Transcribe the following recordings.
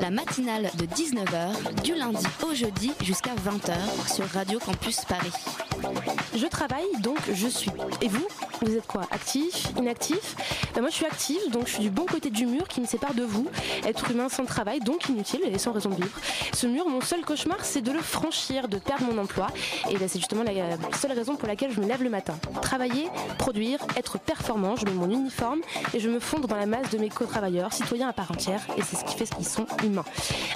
La matinale de 19h, du lundi au jeudi jusqu'à 20h sur Radio Campus Paris. Je travaille, donc je suis. Et vous? Vous êtes quoi? Actif? Inactif? Ben Moi je suis active, donc je suis du bon côté du mur qui me sépare de vous. Être humain sans travail, donc inutile et sans raison de vivre. Ce mur, mon seul cauchemar, c'est de le franchir, de perdre mon emploi. Et ben, c'est justement la seule raison pour laquelle je me lève le matin. Travailler, produire, être performant, je mets mon uniforme et je me fondre dans la masse de mes co-travailleurs, citoyens à part entière, et c'est ce qui fait qu'ils sont humains.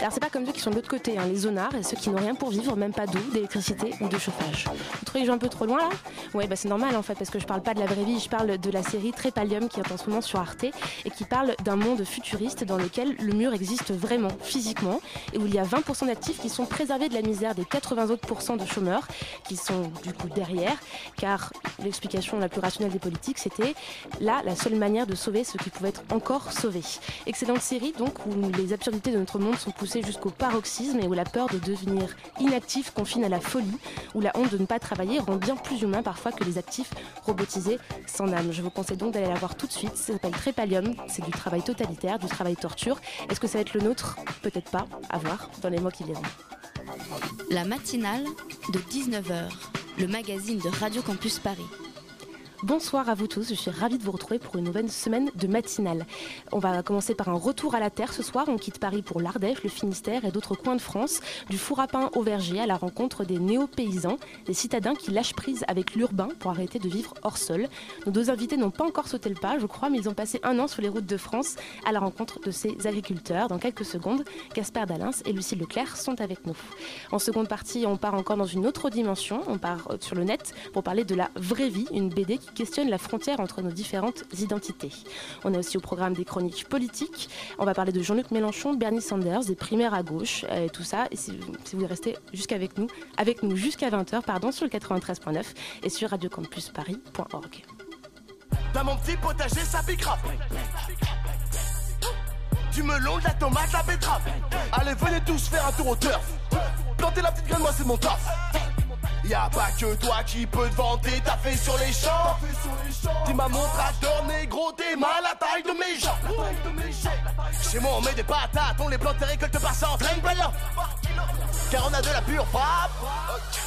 Alors c'est pas comme ceux qui sont de l'autre côté, hein, les zonards et ceux qui n'ont rien pour vivre, même pas d'eau, d'électricité ou de chauffage. Vous trouvez que je vais un peu trop loin là? Ouais, bah c'est normal en fait, parce que je parle pas de la vraie vie, je parle de la série Trépalium qui est en ce sur Arte et qui parle d'un monde futuriste dans lequel le mur existe vraiment, physiquement, et où il y a 20% d'actifs qui sont préservés de la misère des 80 autres de chômeurs qui sont du coup derrière, car l'explication la plus rationnelle des politiques, c'était là la seule manière de sauver ce qui pouvait être encore sauvé. Excellente série donc où les absurdités de notre monde sont poussées jusqu'au paroxysme et où la peur de devenir inactif confine à la folie, où la honte de ne pas travailler rend bien plus humain parfois que les actifs robotisés sans âme. Je vous conseille donc d'aller la voir tout de suite. Ça s'appelle Trépalium, c'est du travail totalitaire, du travail torture. Est-ce que ça va être le nôtre? Peut-être pas, à voir dans les mois qui viennent. La matinale de 19h, le magazine de Radio Campus Paris. Bonsoir à vous tous, je suis ravie de vous retrouver pour une nouvelle semaine de matinale. On va commencer par un retour à la terre ce soir. On quitte Paris pour l'Ardèche, le Finistère et d'autres coins de France, du four à pain au verger à la rencontre des néo-paysans, des citadins qui lâchent prise avec l'urbain pour arrêter de vivre hors sol. Nos deux invités n'ont pas encore sauté le pas, je crois, mais ils ont passé un an sur les routes de France à la rencontre de ces agriculteurs. Dans quelques secondes, Gaspard Dalins et Lucille Leclerc sont avec nous. En seconde partie, on part encore dans une autre dimension. On part euh, sur le net pour parler de la vraie vie, une BD qui questionne la frontière entre nos différentes identités. On a aussi au programme des chroniques politiques. On va parler de Jean-Luc Mélenchon, Bernie Sanders, des primaires à gauche, euh, tout ça. Et si, vous restez jusqu'avec nous, avec nous jusqu'à 20h, pardon, sur le 93.9 et sur radiocampusparis.org. Dans mon petit potager, ça. Du melon, de la tomate, la betterave. Allez, venez tous faire un tour au turf. Planter la petite graine, moi c'est mon taf. Y'a pas que toi qui peux te vanter, t'as fait sur les champs. T'es ma montre à d'or, négro, t'es mal la taille de mes jambes. Chez moi, on met des patates, on les plante et récolte par centaines. Voilà. Car on a de la pure frappe.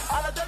À la Del.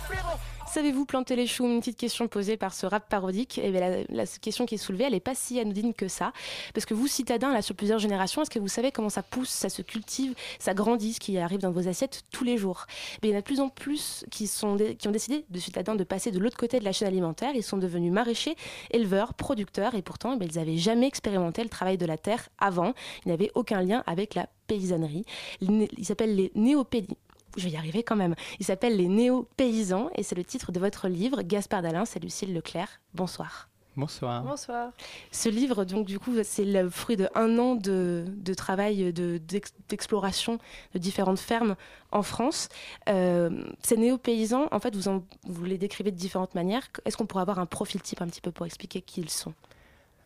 Savez-vous planter les choux? Une petite question posée par ce rap parodique. Et bien, la, question qui est soulevée, elle n'est pas si anodine que ça. Parce que vous, citadins, là, sur plusieurs générations, est-ce que vous savez comment ça pousse, ça se cultive, ça grandit, ce qui arrive dans vos assiettes tous les jours? Mais il y en a de plus en plus qui, sont qui ont décidé, de citadins, de passer de l'autre côté de la chaîne alimentaire. Ils sont devenus maraîchers, éleveurs, producteurs. Et pourtant, eh ils n'avaient jamais expérimenté le travail de la terre avant. Ils n'avaient aucun lien avec la paysannerie. Ils s'appellent les néopédis je vais y arriver quand même. Il s'appelle Les Néo-Paysans et c'est le titre de votre livre, Gaspard Dalin et Lucille Leclerc. Bonsoir. Bonsoir. Bonsoir. Ce livre, donc, du coup, c'est le fruit de un an de, de travail, de- d'ex- d'exploration de différentes fermes en France. Euh, ces néo-paysans, en fait, vous, en- vous les décrivez de différentes manières. Est-ce qu'on pourrait avoir un profil type un petit peu pour expliquer qui ils sont?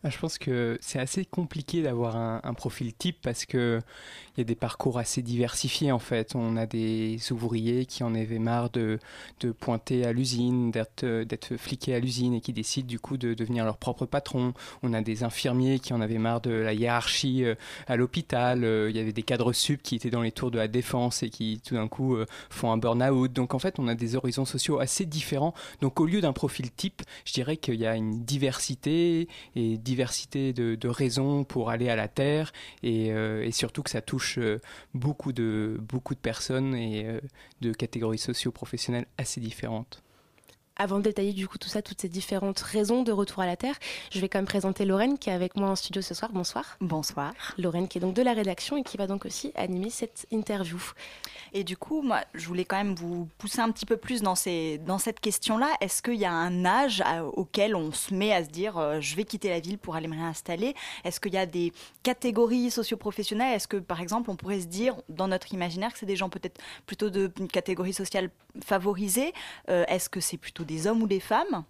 Je pense que c'est assez compliqué d'avoir un, profil type parce que il y a des parcours assez diversifiés en fait. On a des ouvriers qui en avaient marre de, de pointer à l'usine, d'être d'être fliqués à l'usine et qui décident du coup de devenir leur propre patron. On a des infirmiers qui en avaient marre de la hiérarchie euh, à l'hôpital. Euh, Il y avait des cadres sup qui étaient dans les tours de la défense et qui tout d'un coup euh, font un burn-out. Donc en fait, on a des horizons sociaux assez différents. Donc au lieu d'un profil type, je dirais qu'il y a une diversité et diversité de, raisons pour aller à la terre et, euh, surtout que ça touche euh, beaucoup de, beaucoup de personnes et euh, de catégories socio-professionnelles assez différentes. Avant de détailler du coup tout ça, toutes ces différentes raisons de retour à la Terre, je vais quand même présenter Lorraine qui est avec moi en studio ce soir. Bonsoir. Bonsoir. Lorraine qui est donc de la rédaction et qui va donc aussi animer cette interview. Et du coup, moi, je voulais quand même vous pousser un petit peu plus dans, ces, dans cette question-là. Est-ce qu'il y a un âge auquel on se met à se dire euh, je vais quitter la ville pour aller me réinstaller? Est-ce qu'il y a des catégories socioprofessionnelles? Est-ce que, par exemple, on pourrait se dire dans notre imaginaire que c'est des gens peut-être plutôt d'une catégorie sociale favorisée euh, Est-ce que c'est plutôt des hommes ou des femmes?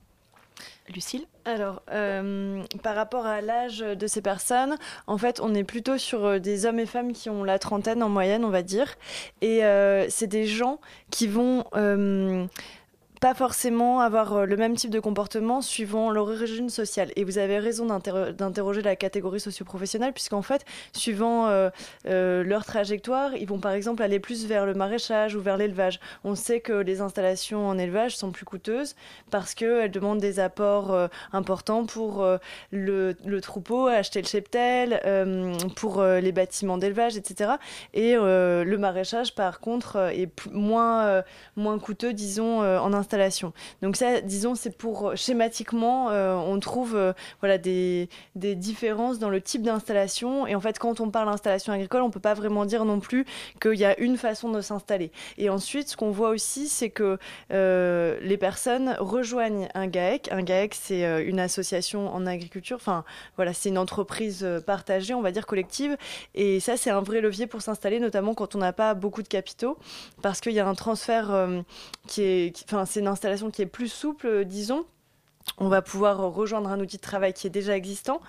Lucille? Alors, euh, par rapport à l'âge de ces personnes, en fait, on est plutôt sur euh, des hommes et femmes qui ont la trentaine en moyenne, on va dire. Et c'est des gens qui vont pas forcément avoir euh, le même type de comportement suivant leur origine sociale. Et vous avez raison d'interroger la catégorie socioprofessionnelle, puisqu'en fait, suivant euh, euh, leur trajectoire, ils vont par exemple aller plus vers le maraîchage ou vers l'élevage. On sait que les installations en élevage sont plus coûteuses parce qu'elles demandent des apports importants pour le, troupeau, acheter le cheptel, pour les bâtiments d'élevage, etc. Et le maraîchage, par contre, est moins, moins coûteux, disons, en installation donc ça, disons, c'est pour euh, schématiquement, euh, on trouve euh, voilà des, des, différences dans le type d'installation. Et en fait, quand on parle d'installation agricole, on peut pas vraiment dire non plus qu'il y a une façon de s'installer. Et ensuite, ce qu'on voit aussi, c'est que les personnes rejoignent un GAEC. Un GAEC, c'est une association en agriculture. Enfin, voilà, c'est une entreprise partagée, on va dire collective. Et ça, c'est un vrai levier pour s'installer, notamment quand on n'a pas beaucoup de capitaux, parce qu'il y a un transfert qui est, enfin, c'est une installation qui est plus souple, euh, disons. On va pouvoir rejoindre un outil de travail qui est déjà existant.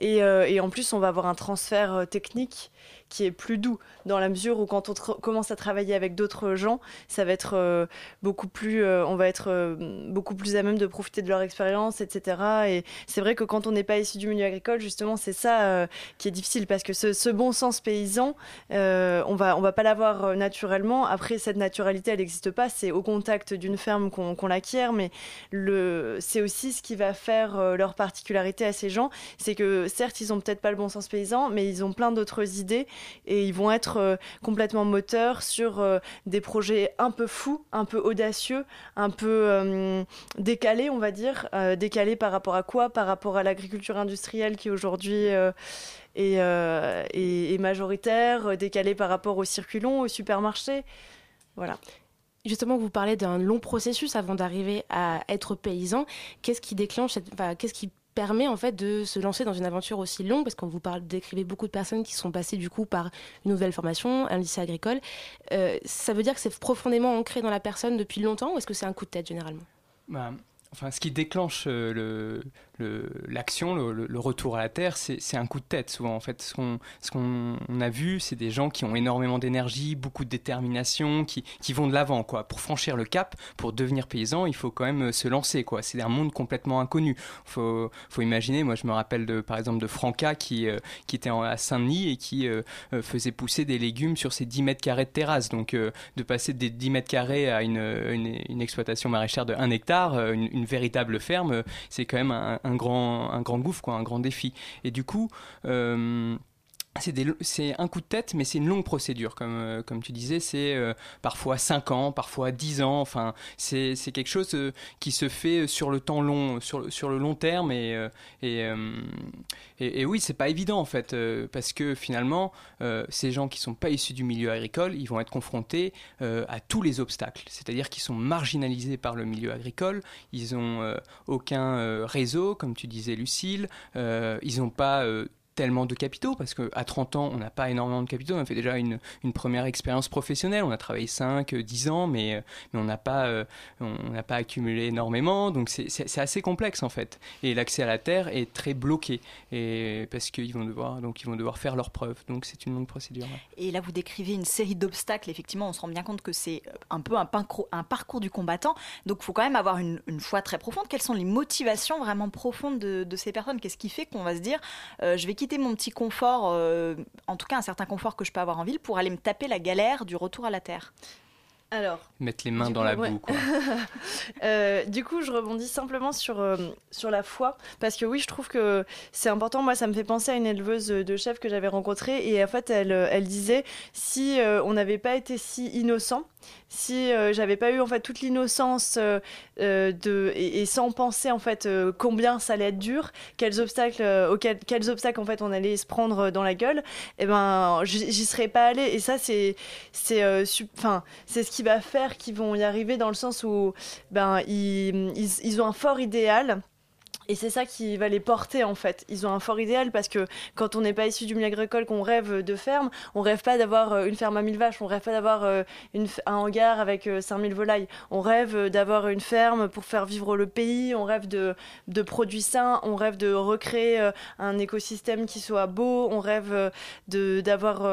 Et, euh, et en plus on va avoir un transfert euh, technique qui est plus doux, dans la mesure où quand on commence à travailler avec d'autres gens, ça va être euh, beaucoup plus, euh, on va être euh, beaucoup plus à même de profiter de leur expérience, etc. Et c'est vrai que quand on n'est pas issu du milieu agricole, justement, c'est ça qui est difficile parce que ce, bon sens paysan, on va, on va pas l'avoir naturellement. Après, cette naturalité, elle n'existe pas. C'est au contact d'une ferme qu'on l'acquiert, mais c'est aussi ce qui va faire leur particularité à ces gens, c'est que certes, ils ont peut-être pas le bon sens paysan, mais ils ont plein d'autres idées et ils vont être euh, complètement moteurs sur euh, des projets un peu fous, un peu audacieux, un peu euh, décalés, on va dire. décalés par rapport à quoi? Par rapport à l'agriculture industrielle qui aujourd'hui est, majoritaire, décalés par rapport au circulon, au supermarché. Voilà. Justement, vous parlez d'un long processus avant d'arriver à être paysan. Qu'est-ce qui déclenche, qu'est-ce qui permet en fait de se lancer dans une aventure aussi longue parce qu'on vous parle décrivez beaucoup de personnes qui sont passées du coup par une nouvelle formation, un lycée agricole. Euh, ça veut dire que c'est profondément ancré dans la personne depuis longtemps ou est-ce que c'est un coup de tête généralement? Bah, Enfin, ce qui déclenche euh, le, l'action, le, retour à la terre, c'est un coup de tête souvent. En fait, ce qu'on qu'on a vu, c'est des gens qui ont énormément d'énergie, beaucoup de détermination, qui, qui vont de l'avant. quoi. Pour franchir le cap, pour devenir paysan, il faut quand même euh, se lancer. quoi. C'est un monde complètement inconnu. Faut, faut imaginer. Moi, je me rappelle de, par exemple de Franca qui, euh, qui était à Saint-Denis et qui euh, faisait pousser des légumes sur ses 10 mètres carrés de terrasse. Donc, de passer des 10 mètres carrés à une, une, une exploitation maraîchère de 1 hectare, une, une véritable ferme, c'est quand même un, un grand, un grand gouffre, quoi, un grand défi. Et du coup, euh, c'est un coup de tête, mais c'est une longue procédure, comme, euh, comme tu disais. C'est euh, parfois 5 ans, parfois 10 ans. Enfin, c'est quelque chose qui se fait sur le temps long, sur, sur le long terme. Et, et, et, oui, c'est pas évident en fait, parce que finalement, ces gens qui sont pas issus du milieu agricole, ils vont être confrontés à tous les obstacles. C'est-à-dire qu'ils sont marginalisés par le milieu agricole. Ils ont aucun réseau, comme tu disais, Lucille. ils n'ont pas tellement de capitaux parce qu'à 30 ans, on n'a pas énormément de capitaux. On a fait déjà une, une première expérience professionnelle. On a travaillé 5, 10 ans, mais, mais on n'a pas, euh, pas accumulé énormément. Donc c'est assez complexe en fait. Et l'accès à la terre est très bloqué et parce qu'ils vont devoir, vont devoir faire leurs preuves. Donc c'est une longue procédure. Et là, vous décrivez une série d'obstacles. Effectivement, on se rend bien compte que c'est un peu un parcours, du combattant. Donc il faut quand même avoir une, foi très profonde. Quelles sont les motivations vraiment profondes de, ces personnes? Qu'est-ce qui fait qu'on va se dire, euh, je vais quitter quitter mon petit confort, euh, en tout cas un certain confort que je peux avoir en ville, pour aller me taper la galère du retour à la terre alors, mettre les mains dans la boue. Quoi. euh, du coup, je rebondis simplement sur, euh, sur la foi, parce que oui, je trouve que c'est important. Moi, ça me fait penser à une éleveuse de chef que j'avais rencontrée, et en fait, elle, elle disait si euh, on n'avait pas été si innocent, si j'avais pas eu en fait toute l'innocence de et, sans penser en fait combien ça allait être dur, quels obstacles auxquels quels obstacles en fait on allait se prendre dans la gueule, et eh ben j'y serais pas allé. Et ça c'est c'est enfin c'est ce qui va faire qu'ils vont y arriver dans le sens où ben ils, ils ont un fort idéal et c'est ça qui va les porter en fait. Ils ont un fort idéal parce que quand on n'est pas issu du milieu agricole, qu'on rêve de ferme, on rêve pas d'avoir euh, une ferme à 1000 vaches, on rêve pas d'avoir euh, un hangar avec 5000 euh, volailles. On rêve d'avoir une ferme pour faire vivre le pays, on rêve de, produits sains, on rêve de recréer un écosystème qui soit beau, on rêve d'avoir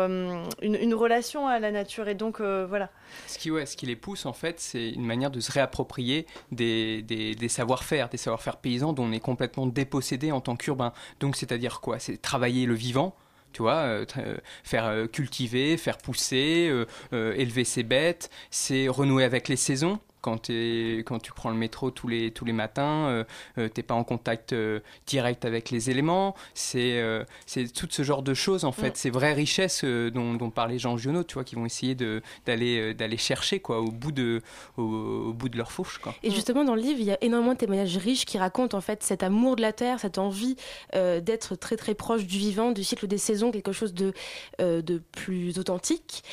une, relation à la nature. Et donc voilà. Ce qui, les pousse en fait, c'est une manière de se réapproprier des savoir-faire, des savoir-faire paysans dont on est complètement dépossédé en tant qu'urbain. Donc c'est-à-dire quoi? C'est travailler le vivant, tu vois, euh, euh, faire euh, cultiver, faire pousser, élever ses bêtes, c'est renouer avec les saisons quand, quand tu prends le métro tous les, tous les matins, euh, euh t'es pas en contact euh, direct avec les éléments. C'est tout ce genre de choses, en fait. Mm. Ces vraies richesses dont, dont, parlait Jean Giono, tu vois, qui vont essayer d'aller d'aller chercher quoi, au, bout de, au, bout de leur fourche. Quoi. Et justement, dans le livre, il y a énormément de témoignages riches qui racontent en fait cet amour de la terre, cette envie d'être très très proche du vivant, du cycle des saisons, quelque chose de, de plus authentique.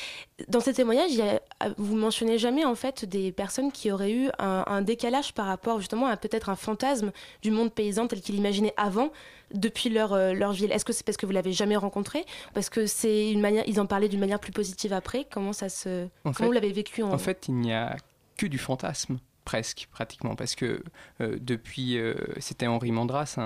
Dans ces témoignages, il y a, vous mentionnez jamais en fait des personnes qui aurait eu un, décalage par rapport justement à peut-être un fantasme du monde paysan tel qu'il imaginait avant depuis leur, euh, leur ville. Est-ce que c'est parce que vous l'avez jamais rencontré Parce que c'est une manière, ils en parlaient d'une manière plus positive après? Comment ça se, comment vous l'avez vécu en... en fait, il n'y a que du fantasme presque, pratiquement, parce que euh, depuis, euh, c'était Henri Mandras,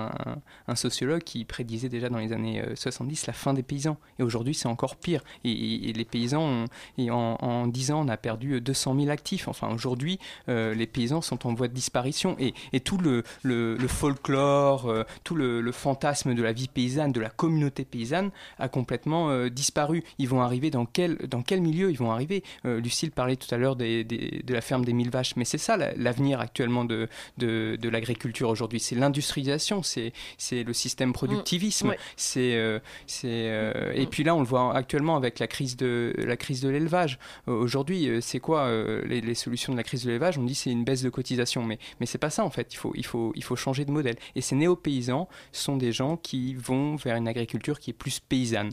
un, sociologue, qui prédisait déjà dans les années 70 euh, la fin des paysans. Et aujourd'hui, c'est encore pire. Et, les paysans, et en, en, 10 ans, on a perdu 200 000 actifs. Enfin, aujourd'hui, les paysans sont en voie de disparition. Et, tout le, le, folklore, tout le, fantasme de la vie paysanne, de la communauté paysanne, a complètement disparu. Ils vont arriver dans quel, dans quel milieu ils vont arriver? Lucille parlait tout à l'heure des, de la ferme des mille vaches, mais c'est ça l'avenir actuellement de, de, de l'agriculture aujourd'hui. C'est l'industrialisation, c'est, le système productivisme. Mm, c'est, euh, euh, et puis là, on le voit actuellement avec la crise de, la crise de l'élevage. Aujourd'hui, euh, c'est quoi les, les, solutions de la crise de l'élevage? On dit c'est une baisse de cotisation, mais, mais c'est pas ça en fait. Il faut, il, faut, il faut changer de modèle. Et ces néo-paysans sont des gens qui vont vers une agriculture qui est plus paysanne.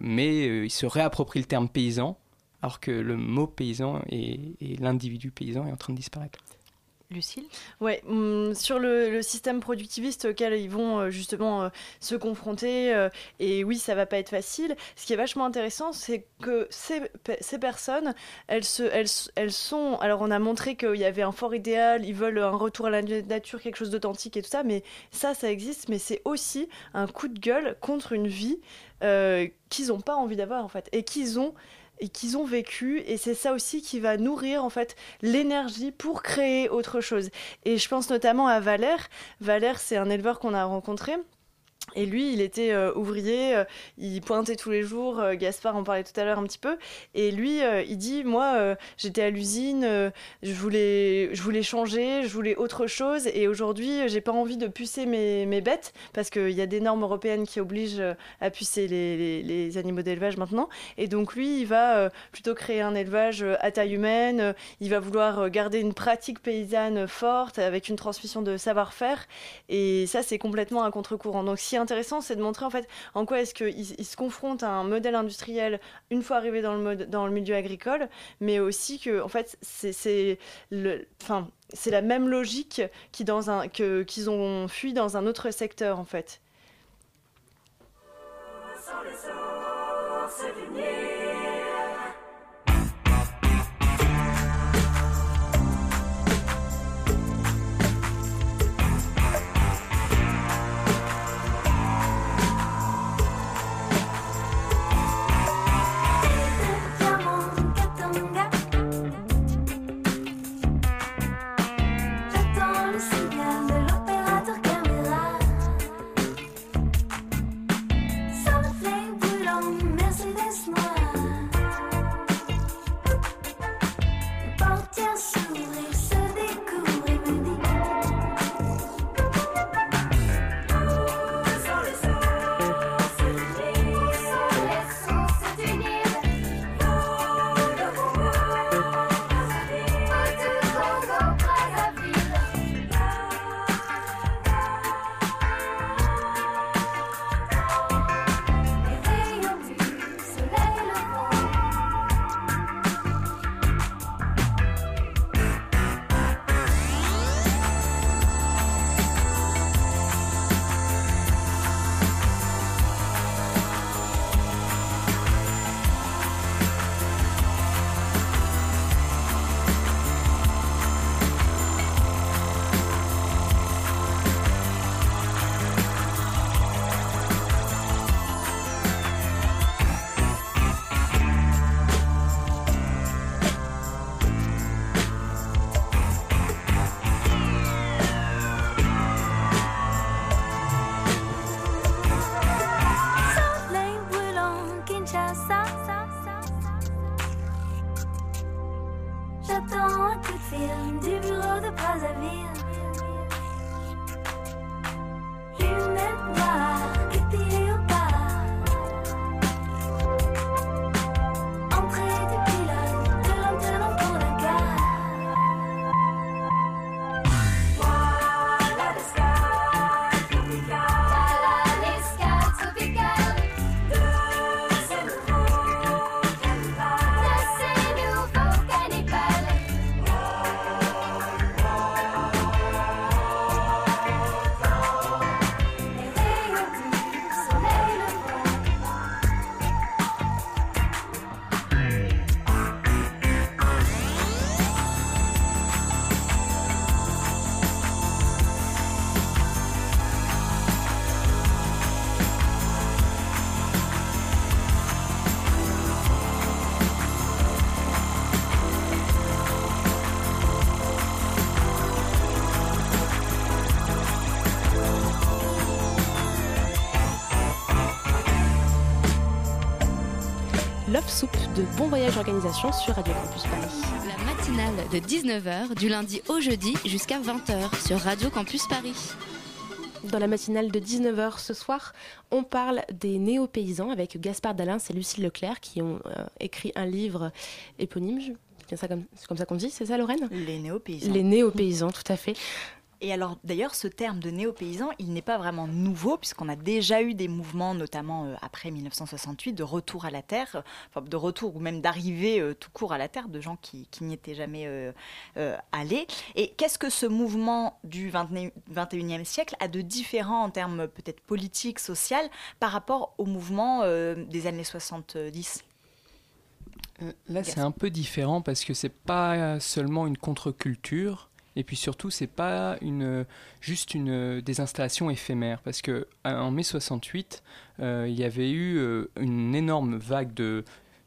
mais ils se réapproprient le terme paysan alors que le mot paysan et, l'individu paysan est en train de disparaître. Lucille? Ouais, hum, sur le, système productiviste auquel ils vont euh, justement euh, se confronter, euh, et oui, ça va pas être facile. Ce qui est vachement intéressant, c'est que ces, ces, personnes, elles, se, elles, elles sont. Alors, on a montré qu'il y avait un fort idéal, ils veulent un retour à la nature, quelque chose d'authentique et tout ça, mais ça, ça existe, mais c'est aussi un coup de gueule contre une vie qu'ils n'ont pas envie d'avoir, en fait, et qu'ils ont et qu'ils ont vécu et c'est ça aussi qui va nourrir en fait l'énergie pour créer autre chose. Et je pense notamment à Valère. Valère, c'est un éleveur qu'on a rencontré et lui, il était euh, ouvrier, euh, il pointait tous les jours, euh, Gaspard en parlait tout à l'heure un petit peu, et lui, il dit, moi, j'étais à l'usine, je, voulais, je voulais changer, je voulais autre chose, et aujourd'hui, j'ai pas envie de pucer mes, bêtes, parce qu'il y a des normes européennes qui obligent à pucer les, les, les animaux d'élevage maintenant, et donc lui, il va plutôt créer un élevage à taille humaine, il va vouloir garder une pratique paysanne forte, avec une transmission de savoir-faire, et ça, c'est complètement un contre-courant. Donc si intéressant, c'est de montrer en fait en quoi est-ce qu'ils se confrontent à un modèle industriel une fois arrivés dans le, mode, dans le milieu agricole, mais aussi que en fait c'est le, enfin c'est la même logique qui dans un que qu'ils ont fui dans un autre secteur en fait. Bon Voyage Organisation sur Radio Campus Paris. La matinale de 19h du lundi au jeudi jusqu'à 20h sur Radio Campus Paris. Dans la matinale de 19h ce soir, on parle des néo-paysans avec Gaspard Dalin et Lucille Leclerc qui ont euh, écrit un livre éponyme. C'est comme, c'est comme ça qu'on dit, c'est ça Lorraine? Les néo-paysans. Les néo-paysans, tout à fait. Et alors, d'ailleurs, ce terme de néo-paysan, il n'est pas vraiment nouveau, puisqu'on a déjà eu des mouvements, notamment euh, après 1968, de retour à la terre, euh, enfin, de retour ou même d'arrivée euh, tout court à la terre, de gens qui, qui n'y étaient jamais euh, allés. Et qu'est-ce que ce mouvement du 21 21e siècle a de différent en termes peut-être politiques, social, par rapport au mouvement des années 70 Euh, Là, c'est un peu différent parce que c'est pas seulement une contre-culture. Et puis surtout, c'est pas une, juste une, des installations éphémères. Parce que euh, en mai 68, euh, il y avait eu euh, une énorme vague de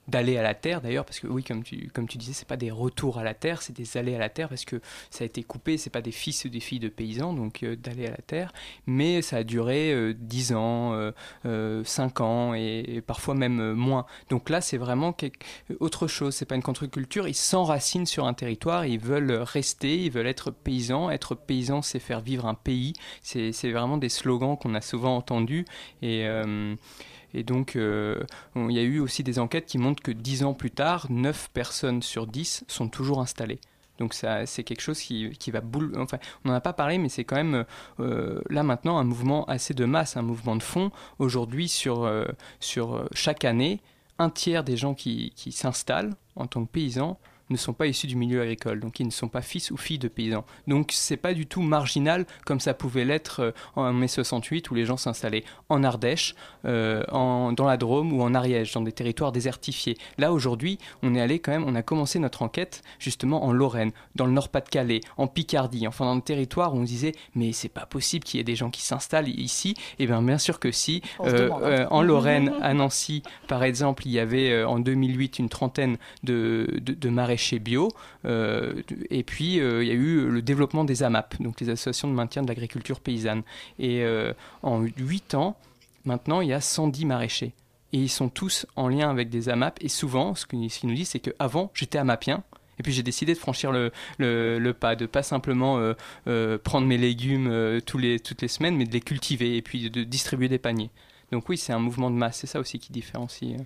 d'aller à la terre d'ailleurs parce que oui comme tu comme tu disais c'est pas des retours à la terre c'est des allées à la terre parce que ça a été coupé c'est pas des fils ou des filles de paysans donc euh, d'aller à la terre. Mais ça a duré euh, 10 ans euh, euh, 5 ans et, parfois même euh, moins. Donc là c'est vraiment autre chose. C'est pas une contre-culture. Ils s'enracinent sur un territoire ils veulent rester ils veulent être paysans. Être paysan c'est faire vivre un pays. C'est vraiment des slogans qu'on a souvent entendus. Et euh, et donc, euh, il y a eu aussi des enquêtes qui montrent que 10 ans plus tard, 9 personnes sur 10 sont toujours installées. Donc ça, c'est quelque chose qui, qui va boule. Enfin, on n'en a pas parlé, mais c'est quand même euh, là maintenant un mouvement assez de masse, un mouvement de fond. Aujourd'hui, sur, euh, sur chaque année, un tiers des gens qui, qui s'installent en tant que paysans ne sont pas issus du milieu agricole, donc ils ne sont pas fils ou filles de paysans. Donc c'est pas du tout marginal comme ça pouvait l'être euh, en mai 68 où les gens s'installaient en Ardèche, euh, en- dans la Drôme ou en Ariège, dans des territoires désertifiés. Là aujourd'hui, on est allé quand même, on a commencé notre enquête justement en Lorraine, dans le Nord-Pas-de-Calais, en Picardie, enfin dans des territoires où on se disait mais c'est pas possible qu'il y ait des gens qui s'installent ici. Et bien bien sûr que si. Euh, hein. euh, en Lorraine, à Nancy, par exemple, il y avait en 2008 une trentaine de, de, de maraîchers bio. euh, et puis, euh, il y a eu le développement des AMAP, donc les associations de maintien de l'agriculture paysanne. Et euh, en 8 ans, maintenant, il y a 110 maraîchers. Et ils sont tous en lien avec des AMAP. Et souvent, ce qu'ils nous disent, c'est qu'avant, j'étais AMAPien. Et puis j'ai décidé de franchir le, le, le pas, de pas simplement euh, euh, prendre mes légumes euh, tous les, toutes les semaines, mais de les cultiver et puis de distribuer des paniers. Donc oui, c'est un mouvement de masse, c'est ça aussi qui différencie.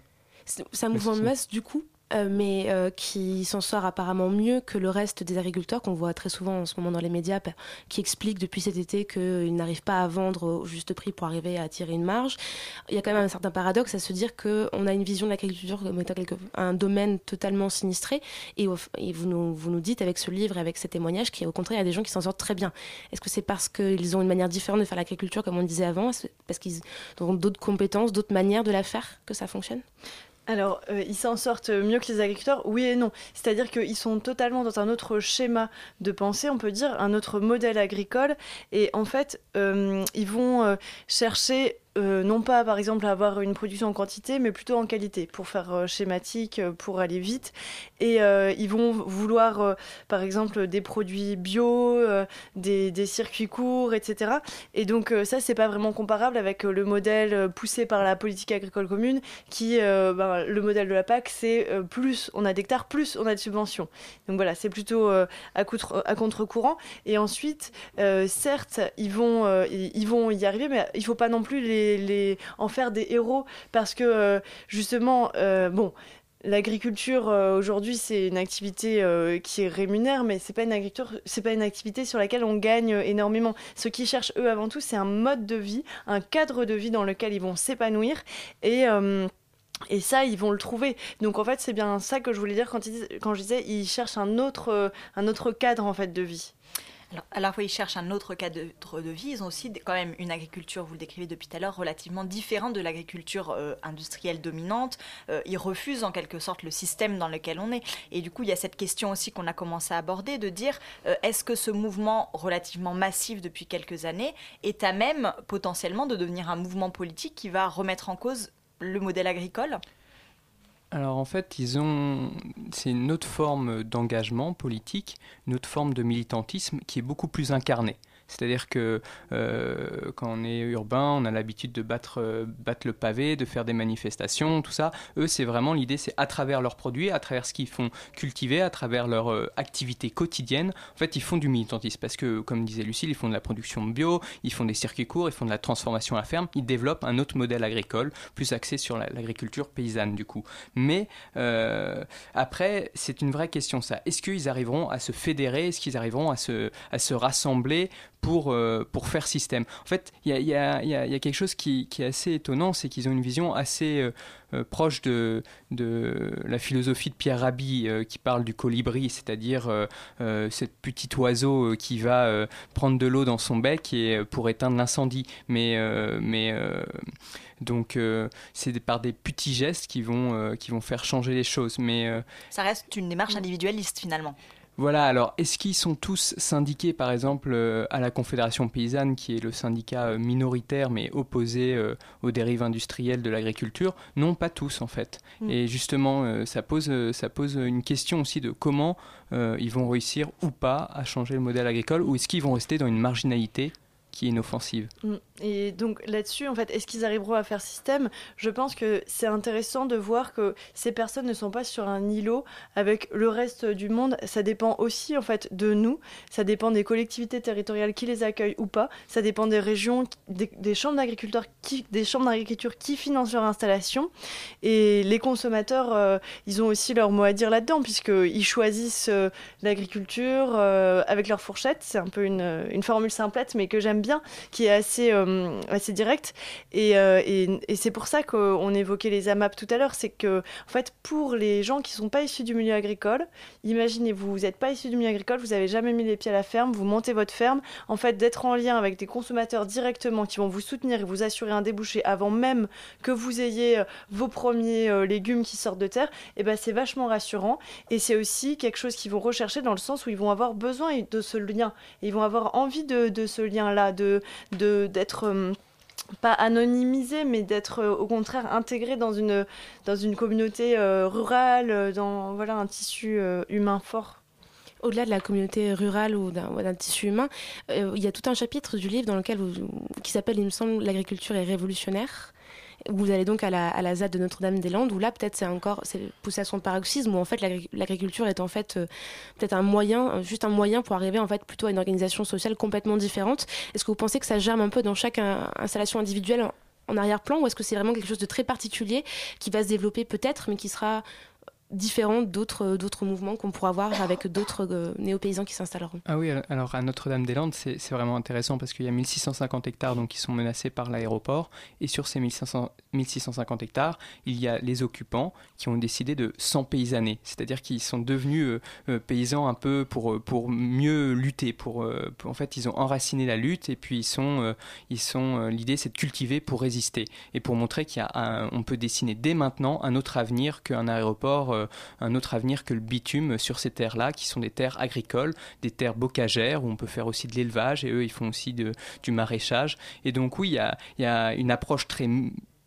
c'est un mouvement de masse du coup, euh, mais euh, qui s'en sort apparemment mieux que le reste des agriculteurs qu'on voit très souvent en ce moment dans les médias, pa- qui expliquent depuis cet été qu'ils n'arrivent pas à vendre au juste prix pour arriver à tirer une marge. Il y a quand même un certain paradoxe à se dire qu'on a une vision de l'agriculture comme étant un domaine totalement sinistré, et, au- et vous, nous, vous nous dites avec ce livre, avec ces témoignages, qu'au contraire, il y a des gens qui s'en sortent très bien. Est-ce que c'est parce qu'ils ont une manière différente de faire l'agriculture, comme on disait avant, parce qu'ils ont d'autres compétences, d'autres manières de la faire, que ça fonctionne? Alors, euh, ils s'en sortent mieux que les agriculteurs, oui et non. C'est-à-dire qu'ils sont totalement dans un autre schéma de pensée, on peut dire, un autre modèle agricole. Et en fait, euh, ils vont euh, chercher euh, non pas par exemple avoir une production en quantité, mais plutôt en qualité, pour faire euh, schématique, euh, pour aller vite. Et ils vont vouloir par exemple des produits bio, des, circuits courts, etc. Et donc ça, c'est pas vraiment comparable avec le modèle poussé par la politique agricole commune, qui, ben, le modèle de la PAC, c'est plus on a d'hectares, plus on a de subventions. Donc voilà, c'est plutôt à, contre- à contre-courant. Et ensuite, certes, ils vont, ils vont y arriver, mais il faut pas non plus les, en faire des héros parce que euh, justement, euh, bon. L'agriculture euh, aujourd'hui c'est une activité qui est rémunère mais c'est pas une agriculture c'est pas une activité sur laquelle on gagne énormément. Ce qu'ils cherchent eux avant tout c'est un mode de vie, un cadre de vie dans lequel ils vont s'épanouir et et ça, ils vont le trouver. Donc en fait, c'est bien ça que je voulais dire quand, ils quand je disais ils cherchent un autre, un autre cadre en fait de vie. Alors, à la fois, ils cherchent un autre cadre de vie, ils ont aussi quand même une agriculture, vous le décrivez depuis tout à l'heure, relativement différente de l'agriculture euh, industrielle dominante. Euh, ils refusent en quelque sorte le système dans lequel on est. Et du coup, il y a cette question aussi qu'on a commencé à aborder, de dire euh, est-ce que ce mouvement relativement massif depuis quelques années est à même potentiellement de devenir un mouvement politique qui va remettre en cause le modèle agricole? Alors en fait, ils ont, c'est une autre forme d'engagement politique, une autre forme de militantisme qui est beaucoup plus incarnée. C'est-à-dire que euh, quand on est urbain, on a l'habitude de battre, euh, battre le pavé, de faire des manifestations, tout ça. Eux, c'est vraiment l'idée, c'est à travers leurs produits, à travers ce qu'ils font cultiver, à travers leur euh, activité quotidienne. En fait, ils font du militantisme parce que, comme disait Lucille, ils font de la production bio, ils font des circuits courts, ils font de la transformation à la ferme. Ils développent un autre modèle agricole, plus axé sur la- l'agriculture paysanne, du coup. Mais après, c'est une vraie question, ça. Est-ce qu'ils arriveront à se fédérer? Est-ce qu'ils arriveront à se rassembler pour, euh, pour faire système En fait, il y a, y y a- quelque chose qui, qui est assez étonnant, c'est qu'ils ont une vision assez euh, euh, proche de, de la philosophie de Pierre Rabhi, qui parle du colibri, c'est-à-dire euh, euh, ce petit oiseau qui va prendre de l'eau dans son bec et, pour éteindre l'incendie. Mais, mais donc, c'est par des petits gestes qui vont, qui vont faire changer les choses. Mais Ça reste une démarche individualiste finalement. Voilà, alors est-ce qu'ils sont tous syndiqués par exemple euh, à la Confédération paysanne qui est le syndicat euh, minoritaire mais opposé euh, aux dérives industrielles de l'agriculture? Non, pas tous en fait. Mm. Et justement, euh, ça, pose, ça pose une question aussi de comment ils vont réussir ou pas à changer le modèle agricole ou est-ce qu'ils vont rester dans une marginalité qui est inoffensive Mm. Et donc là-dessus, en fait, est-ce qu'ils arriveront à faire système? Je pense que c'est intéressant de voir que ces personnes ne sont pas sur un îlot avec le reste du monde. Ça dépend aussi, en fait, de nous. Ça dépend des collectivités territoriales qui les accueillent ou pas. Ça dépend des régions, des, chambres d'agriculteurs des chambres d'agriculture qui financent leur installation. Et les consommateurs, euh, ils ont aussi leur mot à dire là-dedans, puisqu'ils choisissent euh, l'agriculture euh, avec leur fourchette. C'est un peu une, une formule simplette, mais que j'aime bien, qui est assez, euh, assez directe. Et, euh, et, c'est pour ça qu'on évoquait les AMAP tout à l'heure. C'est que, en fait, pour les gens qui ne sont pas issus du milieu agricole, imaginez, vous n'êtes pas issu du milieu agricole, vous n'avez jamais mis les pieds à la ferme, vous montez votre ferme. En fait, d'être en lien avec des consommateurs directement qui vont vous soutenir et vous assurer un débouché avant même que vous ayez euh, vos premiers légumes qui sortent de terre, et ben c'est vachement rassurant. Et c'est aussi quelque chose qu'ils vont rechercher dans le sens où ils vont avoir besoin de ce lien. Ils vont avoir envie de ce lien-là, de d'être euh, pas anonymisé, mais d'être euh, au contraire intégré dans une, dans une communauté euh, rurale, dans voilà, un tissu humain fort. Au-delà de la communauté rurale ou d'un tissu humain, il y a tout un chapitre du livre dans lequel vous- qui s'appelle, il me semble, L'agriculture est révolutionnaire. Vous allez donc à la, ZAD de Notre-Dame-des-Landes, où là, peut-être, c'est encore poussé à son paroxysme, où en fait, l'agri- l'agriculture est en fait euh, peut-être un moyen, euh, juste un moyen pour arriver en fait plutôt à une organisation sociale complètement différente. Est-ce que vous pensez que ça germe un peu dans chaque euh, installation individuelle en arrière-plan, ou est-ce que c'est vraiment quelque chose de très particulier qui va se développer peut-être, mais qui sera différent d'autres d'autres mouvements qu'on pourra voir avec d'autres euh, néo-paysans qui s'installeront. Ah oui, alors à Notre-Dame-des-Landes, c'est vraiment intéressant parce qu'il y a 1650 hectares donc, qui sont menacés par l'aéroport. Et sur ces 1500 1650 hectares, il y a les occupants qui ont décidé de s'empaysanner. C'est-à-dire qu'ils sont devenus euh, euh, paysans un peu pour, euh, pour mieux lutter. Pour, en fait, ils ont enraciné la lutte et puis ils sont, ils sont l'idée c'est de cultiver pour résister et pour montrer qu'il y a un- on peut dessiner dès maintenant un autre avenir qu'un aéroport euh, un autre avenir que le bitume sur ces terres-là, qui sont des terres agricoles, des terres bocagères, où on peut faire aussi de l'élevage, et eux, ils font aussi de- du maraîchage. Et donc oui, il y a, y a une approche très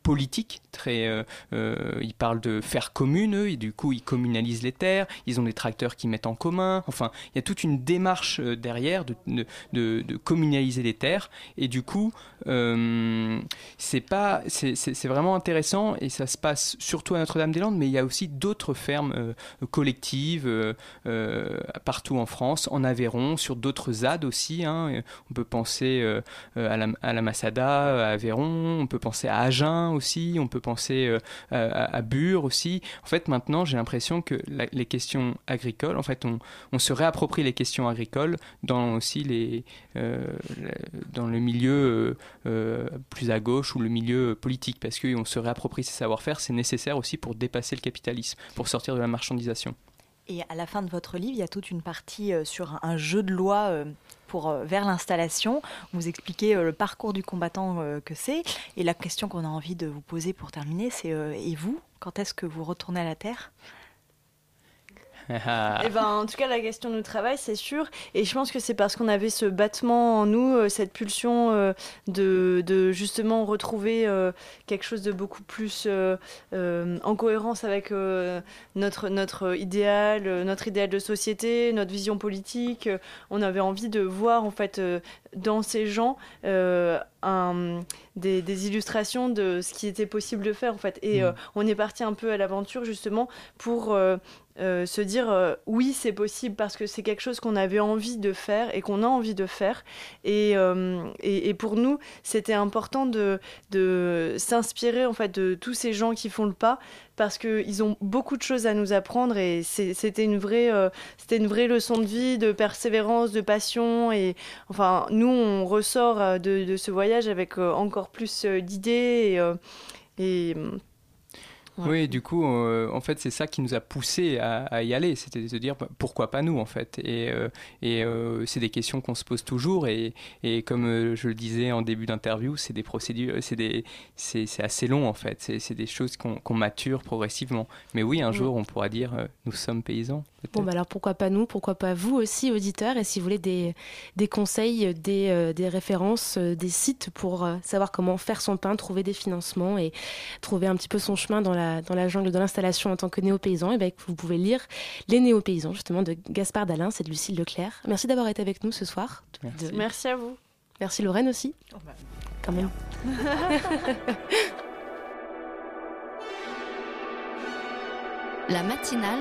politique, très, euh, euh, ils parlent de faire commune, eux, et du coup ils communalisent les terres, ils ont des tracteurs qui mettent en commun, enfin il y a toute une démarche euh, derrière de, de, communaliser les terres, et du coup c'est c'est vraiment intéressant, et ça se passe surtout à Notre-Dame-des-Landes, mais il y a aussi d'autres fermes collectives partout en France, en Aveyron, sur d'autres ZAD aussi, hein, on peut penser à la, à la Massada, à Aveyron, on peut penser à Agen on peut penser euh, à, Bure aussi. En fait, maintenant, j'ai l'impression que les questions agricoles, en fait, on, se réapproprie les questions agricoles dans aussi euh, le- dans le milieu euh, plus à gauche ou le milieu politique, parce qu'on se réapproprie ces savoir-faire, c'est nécessaire aussi pour dépasser le capitalisme, pour sortir de la marchandisation. Et à la fin de votre livre, il y a toute une partie euh, sur un- jeu de loi euh, pour, euh, vers l'installation. Vous expliquez le parcours du combattant que c'est. Et la question qu'on a envie de vous poser pour terminer, c'est et vous Quand est-ce que vous retournez à la Terre? Eh ben, en tout cas, la question nous travaille, c'est sûr. Et je pense que c'est parce qu'on avait ce battement en nous, euh, cette pulsion euh, de, de justement retrouver euh, quelque chose de beaucoup plus en cohérence avec notre, notre idéal, notre idéal de société, notre vision politique. On avait envie de voir, en fait, dans ces gens, un- des, des illustrations de ce qui était possible de faire, en fait. Et Mm. on est parti un peu à l'aventure, justement, pour euh, se dire euh, oui, c'est possible parce que c'est quelque chose qu'on avait envie de faire et qu'on a envie de faire. Et, euh, et, pour nous, c'était important de, de s'inspirer en fait de tous ces gens qui font le pas parce qu'ils ont beaucoup de choses à nous apprendre et c'était une vraie une vraie leçon de vie de persévérance de passion et enfin nous on ressort de, ce voyage avec encore plus d'idées et Ouais. Oui, du coup, euh, en fait, c'est ça qui nous a poussé à, à y aller. C'était de se dire bah, pourquoi pas nous, en fait? Et, euh, et euh, c'est des questions qu'on se pose toujours. Et, et comme je le disais en début d'interview, c'est des procédures, c'est des, c'est c'est assez long, en fait. C'est c'est des choses qu'on qu'on mature progressivement. Mais oui, un jour, on pourra dire nous sommes paysans. Bon, bah alors pourquoi pas nous, pourquoi pas vous aussi, auditeurs, et si vous voulez des, des conseils, des, euh, des références, euh, des sites pour euh, savoir comment faire son pain, trouver des financements et trouver un petit peu son chemin dans la, dans la jungle de l'installation en tant que néo-paysan, et ben, vous pouvez lire Les néo-paysans, justement, de Gaspard Dalin, c'est de Lucille Leclerc. Merci d'avoir été avec nous ce soir. Merci. De- merci à vous Merci Lorraine aussi. Quand même. La matinale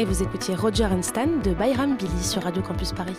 Et vous écoutiez Roger and Stan de Bayram Billy sur Radio Campus Paris.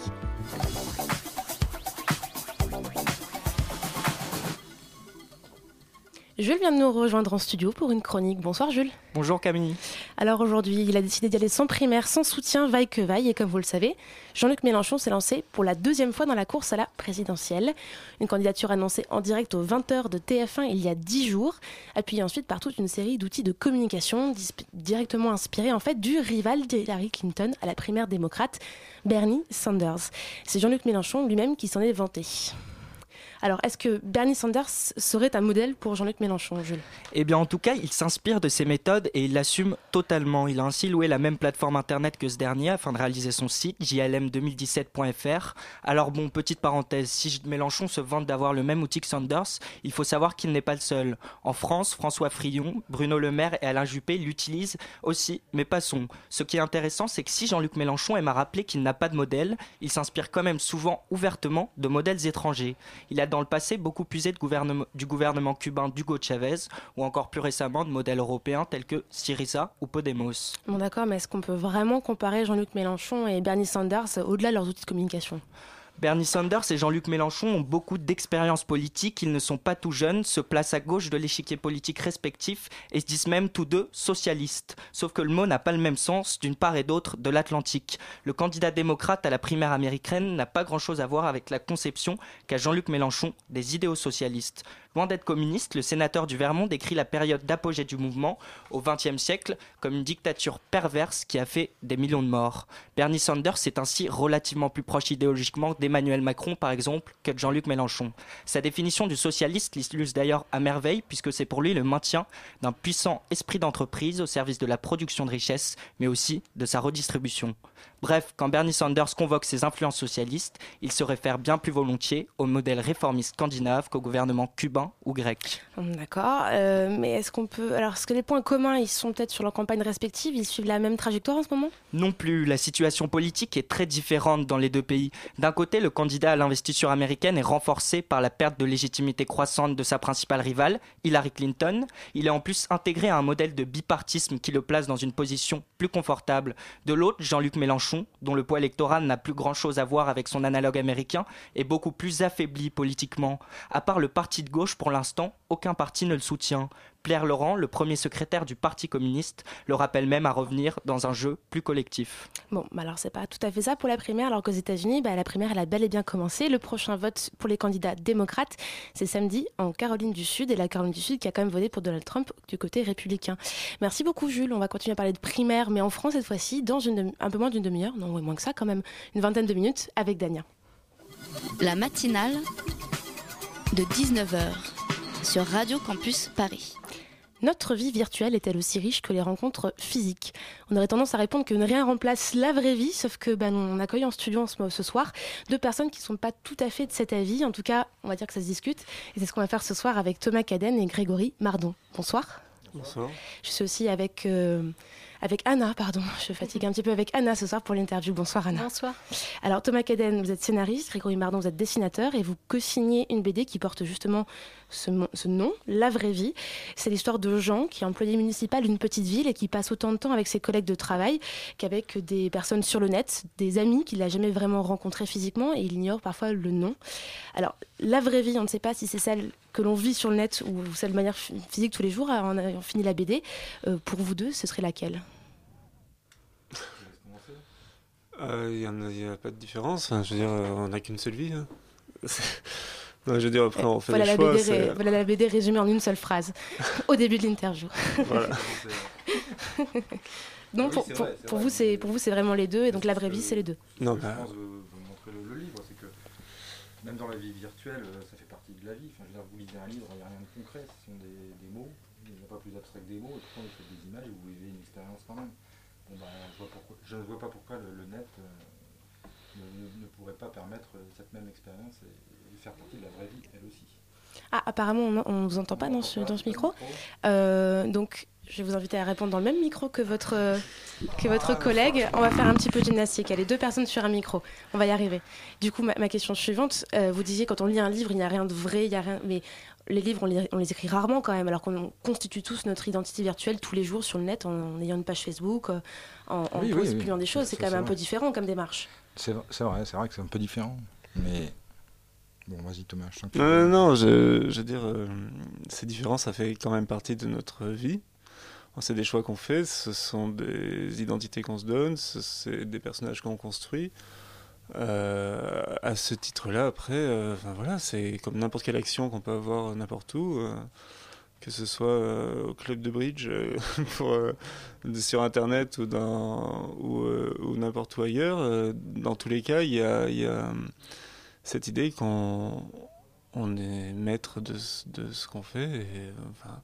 Jules vient de nous rejoindre en studio pour une chronique. Bonsoir Jules. Bonjour Camille. Alors aujourd'hui, il a décidé d'y aller sans primaire, sans soutien, vaille que vaille. Et comme vous le savez, Jean-Luc Mélenchon s'est lancé pour la deuxième fois dans la course à la présidentielle. Une candidature annoncée en direct aux 20h de TF1 il y a 10 jours, appuyée ensuite par toute une série d'outils de communication directement inspirés en fait du rival d'Hillary Clinton à la primaire démocrate, Bernie Sanders. C'est Jean-Luc Mélenchon lui-même qui s'en est vanté. Alors, est-ce que Bernie Sanders serait un modèle pour Jean-Luc Mélenchon, Jules? Eh bien, en tout cas, il s'inspire de ses méthodes et il l'assume totalement. Il a ainsi loué la même plateforme internet que ce dernier afin de réaliser son site, jlm2017.fr. Alors, bon, petite parenthèse, si Mélenchon se vante d'avoir le même outil que Sanders, il faut savoir qu'il n'est pas le seul. En France, François Frillon, Bruno Le Maire et Alain Juppé l'utilisent aussi, mais pas son. Ce qui est intéressant, c'est que si Jean-Luc Mélenchon aime à rappeler qu'il n'a pas de modèle, il s'inspire quand même souvent ouvertement de modèles étrangers. Il a dans le passé beaucoup puisé de gouvernement- du gouvernement cubain d'Hugo Chavez ou encore plus récemment de modèles européens tels que Syriza ou Podemos. Bon d'accord, mais est-ce qu'on peut vraiment comparer Jean-Luc Mélenchon et Bernie Sanders au-delà de leurs outils de communication? Bernie Sanders et Jean-Luc Mélenchon ont beaucoup d'expérience politique, ils ne sont pas tout jeunes, se placent à gauche de l'échiquier politique respectif et se disent même tous deux socialistes. Sauf que le mot n'a pas le même sens d'une part et d'autre de l'Atlantique. Le candidat démocrate à la primaire américaine n'a pas grand-chose à voir avec la conception qu'a Jean-Luc Mélenchon des idéaux socialistes. Loin d'être communiste, le sénateur du Vermont décrit la période d'apogée du mouvement au XXe siècle comme une dictature perverse qui a fait des millions de morts. Bernie Sanders est ainsi relativement plus proche idéologiquement d'Emmanuel Macron, par exemple, que de Jean-Luc Mélenchon. Sa définition du socialiste l'illustre d'ailleurs à merveille, puisque c'est pour lui le maintien d'un puissant esprit d'entreprise au service de la production de richesses, mais aussi de sa redistribution. Bref, quand Bernie Sanders convoque ses influences socialistes, il se réfère bien plus volontiers au modèle réformiste scandinave qu'au gouvernement cubain ou grec. Hum, D'accord, euh, mais est-ce qu'on peut... Alors, est-ce que les points communs, ils sont peut-être sur leurs campagnes respectives Ils suivent la même trajectoire en ce moment? Non plus, la situation politique est très différente dans les deux pays. D'un côté, le candidat à l'investiture américaine est renforcé par la perte de légitimité croissante de sa principale rivale, Hillary Clinton. Il est en plus intégré à un modèle de bipartisme qui le place dans une position plus confortable. De l'autre, Jean-Luc Mélenchon, dont le poids électoral n'a plus grand-chose à voir avec son analogue américain, est beaucoup plus affaibli politiquement. À part le parti de gauche, pour l'instant, aucun parti ne le soutient. Pierre Laurent, le premier secrétaire du Parti communiste, le rappelle même à revenir dans un jeu plus collectif. Bon, bah alors c'est pas tout à fait ça pour la primaire, alors qu'aux États-Unis, bah, la primaire elle a bel et bien commencé. Le prochain vote pour les candidats démocrates, c'est samedi en Caroline du Sud, et la Caroline du Sud qui a quand même voté pour Donald Trump du côté républicain. Merci beaucoup Jules, on va continuer à parler de primaire, mais en France cette fois-ci, dans une demi- un peu moins d'une demi-heure, non, ouais, moins que ça quand même, une vingtaine de minutes avec Dania. La matinale de 19h sur Radio Campus Paris. Notre vie virtuelle est-elle aussi riche que les rencontres physiques? On aurait tendance à répondre que rien remplace la vraie vie, sauf que ben, on accueille en studio en ce, ce soir deux personnes qui ne sont pas tout à fait de cet avis. En tout cas, on va dire que ça se discute. Et c'est ce qu'on va faire ce soir avec Thomas Caden et Grégory Mardon. Bonsoir. Bonsoir. Je suis aussi avec, euh, avec Anna, pardon. Je fatigue un petit peu avec Anna ce soir pour l'interview. Bonsoir Anna. Bonsoir. Alors Thomas Caden, vous êtes scénariste, Grégory Mardon, vous êtes dessinateur et vous co-signez une BD qui porte justement ce, nom, La vraie vie. C'est l'histoire de Jean qui est employé municipal d'une petite ville et qui passe autant de temps avec ses collègues de travail qu'avec des personnes sur le net, des amis qu'il n'a jamais vraiment rencontrés physiquement et il ignore parfois le nom. Alors la vraie vie, on ne sait pas si c'est celle que l'on vit sur le net ou celle de manière ph- physique tous les jours en ayant fini la BD. Euh, pour vous deux, ce serait laquelle? Euh, Il n'y a, pas de différence. Enfin, je veux dire, euh, on n'a qu'une seule vie. hein. non, je veux dire, après, on fait voilà des la, choix. BD, voilà la BD résumée en une seule phrase au début de l'interview. Voilà. donc Oui, pour, vous c'est pour vous c'est vraiment les deux et donc la vraie vie c'est les deux. Non, je bah- pense vous, vous montrer le, le livre, c'est que même dans la vie virtuelle, euh, ça fait partie de la vie. Enfin, je veux dire, vous lisez un livre, il n'y a rien de concret, ce sont des, des mots, il n'y a pas plus abstrait que des mots, et pourtant vous faites des images et vous vivez une expérience quand même. Bon, bah, je, vois pourquoi- je ne vois pas pourquoi le, le net euh, ne, pourrait pas permettre euh, cette même expérience et, et faire partie de la vraie vie, elle aussi. Ah apparemment on, on vous entend pas dans ce, dans ce micro. Euh, donc Je vais vous inviter à répondre dans le même micro que votre, que votre collègue. On va faire un petit peu de gymnastique. Il y a les deux personnes sur un micro. On va y arriver. Du coup, ma, ma question suivante, euh, vous disiez quand on lit un livre, il n'y a rien de vrai, il y a rien. Mais les livres, on les, on les écrit rarement quand même, alors qu'on constitue tous notre identité virtuelle tous les jours sur le net en, ayant une page Facebook, euh, en, en Oui, oui, oui. publiant des choses. C'est quand même un vrai. peu différent comme démarche. C'est c'est vrai, c'est vrai que c'est un peu différent. Mais vas-y Thomas, tu Non, je, veux dire, euh, c'est différent, ça fait quand même partie de notre vie. C'est des choix qu'on fait, ce sont des identités qu'on se donne, ce- c'est des personnages qu'on construit. Euh, à ce titre-là, après, euh, voilà, c'est comme n'importe quelle action qu'on peut avoir n'importe où, euh, que ce soit euh, au club de bridge, euh, euh, sur Internet ou, euh, n'importe où ailleurs. euh, dans tous les cas, il y a, cette idée qu'on on est maître de, ce- de ce qu'on fait. Et, enfin,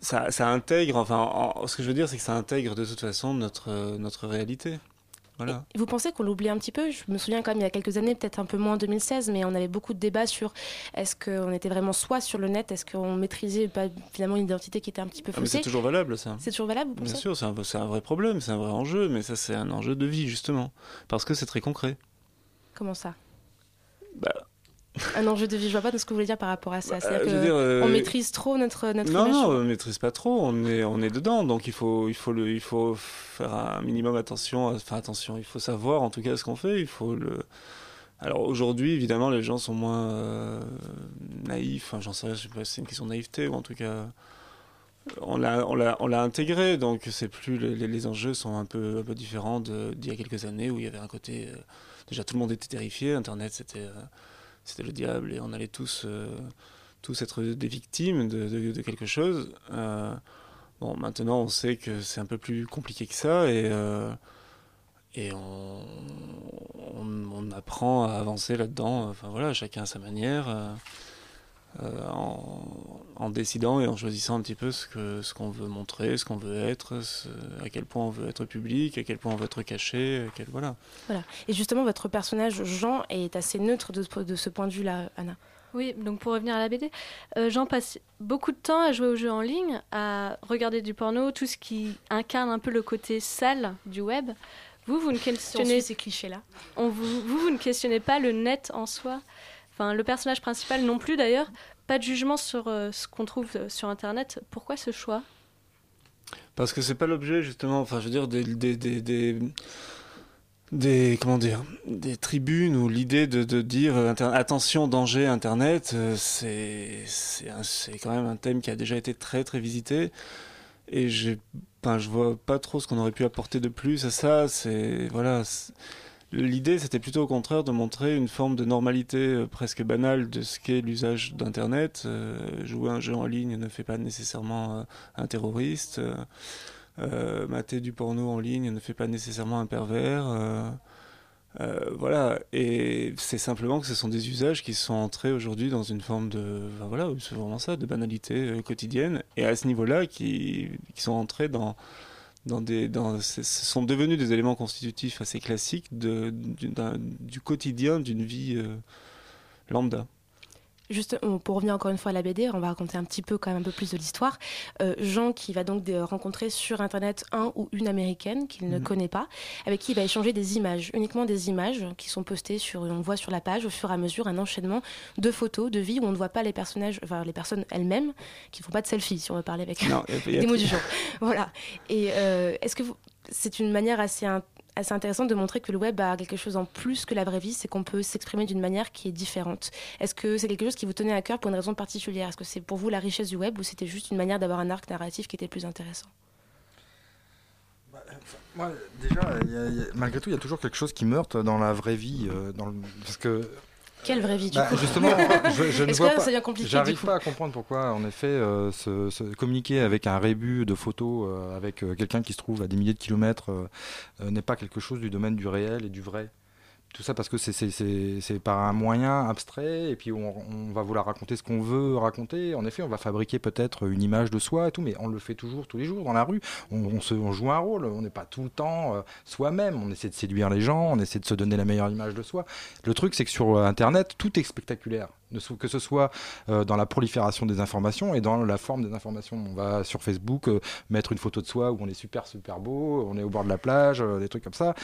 ça, ça intègre, enfin, en- ce que je veux dire, c'est que ça intègre de toute façon notre, notre réalité. Voilà. Vous pensez qu'on l'oublie un petit peu? Je me souviens quand même il y a quelques années, peut-être un peu moins en 2016, mais on avait beaucoup de débats sur est-ce qu'on était vraiment soi sur le net, est-ce qu'on maîtrisait pas finalement une identité qui était un petit peu Ah, mais faussée? c'est toujours valable, ça. C'est toujours valable, vous Bien sûr, c'est un, c'est un vrai problème, c'est un vrai enjeu, mais ça, c'est un enjeu de vie, justement. Parce que c'est très concret. Comment ça? Bah, Un enjeu de vie, je vois pas de ce que vous voulez dire par rapport à ça. Bah, C'est-à-dire euh, maîtrise trop notre, notre non, non, on ne maîtrise pas trop, on est, on est dedans, donc il faut, il, faut le, il faut faire un minimum attention, enfin attention, il faut savoir en tout cas ce qu'on fait, il faut le... Alors aujourd'hui, évidemment, les gens sont moins euh, naïfs, enfin, j'en sais rien, je sais pas si c'est une question de naïveté, ou en tout cas, on l'a, intégré, donc c'est plus, les, les enjeux sont un peu, un peu différents d'il y a quelques années où il y avait un côté, euh, déjà tout le monde était terrifié, Internet c'était... euh, le diable et on allait tous, euh, tous être des victimes de, quelque chose. Euh, bon, maintenant on sait que c'est un peu plus compliqué que ça et, on apprend à avancer là-dedans. Enfin voilà, chacun à sa manière. Euh, en, en décidant et en choisissant un petit peu ce que ce qu'on veut montrer, ce qu'on veut être, ce- à quel point on veut être public, à quel point on veut être caché, quel, voilà. Voilà. Et justement, votre personnage Jean est assez neutre de, ce- de ce point de vue-là, Anna? Oui, donc pour revenir à la BD, euh, j'en passe beaucoup de temps à jouer aux jeux en ligne, à regarder du porno, tout ce qui incarne un peu le côté sale du web. Vous, vous ne questionnez ces clichés-là. Vous, vous ne questionnez pas le net en soi. Le personnage principal non plus d'ailleurs. Pas de jugement sur euh, ce qu'on trouve euh, sur Internet. Pourquoi ce choix? Parce que c'est pas l'objet justement, enfin je veux dire des, des, des, comment dire des tribunes où l'idée de, de dire euh, attention danger internet c'est c'est quand même un thème qui a déjà été très très visité et j'ai enfin, je vois pas trop ce qu'on aurait pu apporter de plus à ça c'est voilà L'idée, c'était plutôt au contraire de montrer une forme de normalité euh, presque banale de ce qu'est l'usage d'Internet. Euh, jouer un jeu en ligne ne fait pas nécessairement euh, un terroriste. Mater du porno en ligne ne fait pas nécessairement un pervers. voilà, et c'est simplement que ce sont des usages qui sont entrés aujourd'hui dans une forme de, voilà, c'est vraiment ça, de banalité quotidienne, et à ce niveau-là, qui sont entrés dans, ce sont devenus des éléments constitutifs assez classiques du quotidien d'une vie euh, lambda. Juste on- pour revenir encore une fois à la BD, on va raconter un petit peu quand même un peu plus de l'histoire. Euh, Jean qui va donc de- rencontrer sur internet un ou une américaine qu'il ne Mhm. connaît pas, avec qui il va échanger des images, uniquement des images qui sont postées sur, on voit sur la page au fur et à mesure un enchaînement de photos, de vie où on ne voit pas les personnages, enfin les personnes elles-mêmes qui ne font pas de selfie si on veut parler avec Non, des mots du jour. voilà. Et euh, est-ce que vous- c'est une manière assez assez intéressante de montrer que le web a quelque chose en plus que la vraie vie, c'est qu'on peut s'exprimer d'une manière qui est différente. Est-ce que c'est quelque chose qui vous tenait à cœur pour une raison particulière? Est-ce que c'est pour vous la richesse du web ou c'était juste une manière d'avoir un arc narratif qui était plus intéressant? Moi, déjà, malgré tout, il y a toujours quelque chose qui meurtre dans la vraie vie. euh, Parce que. Quelle vraie vie, du Bah, coup Justement, je, je ne vois que pas. J'arrive pas à comprendre pourquoi, en effet, euh, se, se communiquer avec un rébut de photos euh, avec euh, quelqu'un qui se trouve à des milliers de kilomètres n'est pas quelque chose du domaine du réel et du vrai. Tout ça parce que c'est- par un moyen abstrait et puis on, va vouloir raconter ce qu'on veut raconter. En effet, on va fabriquer peut-être une image de soi et tout, mais on le fait toujours tous les jours dans la rue. On, se, joue un rôle, on n'est pas tout le temps euh, soi-même. On essaie de séduire les gens, on essaie de se donner la meilleure image de soi. Le truc, c'est que sur euh, Internet, tout est spectaculaire. Ne que ce soit euh, dans la prolifération des informations et dans la forme des informations. On va sur Facebook euh, mettre une photo de soi où on est super super beau, on est au bord de la plage, euh, des trucs comme ça.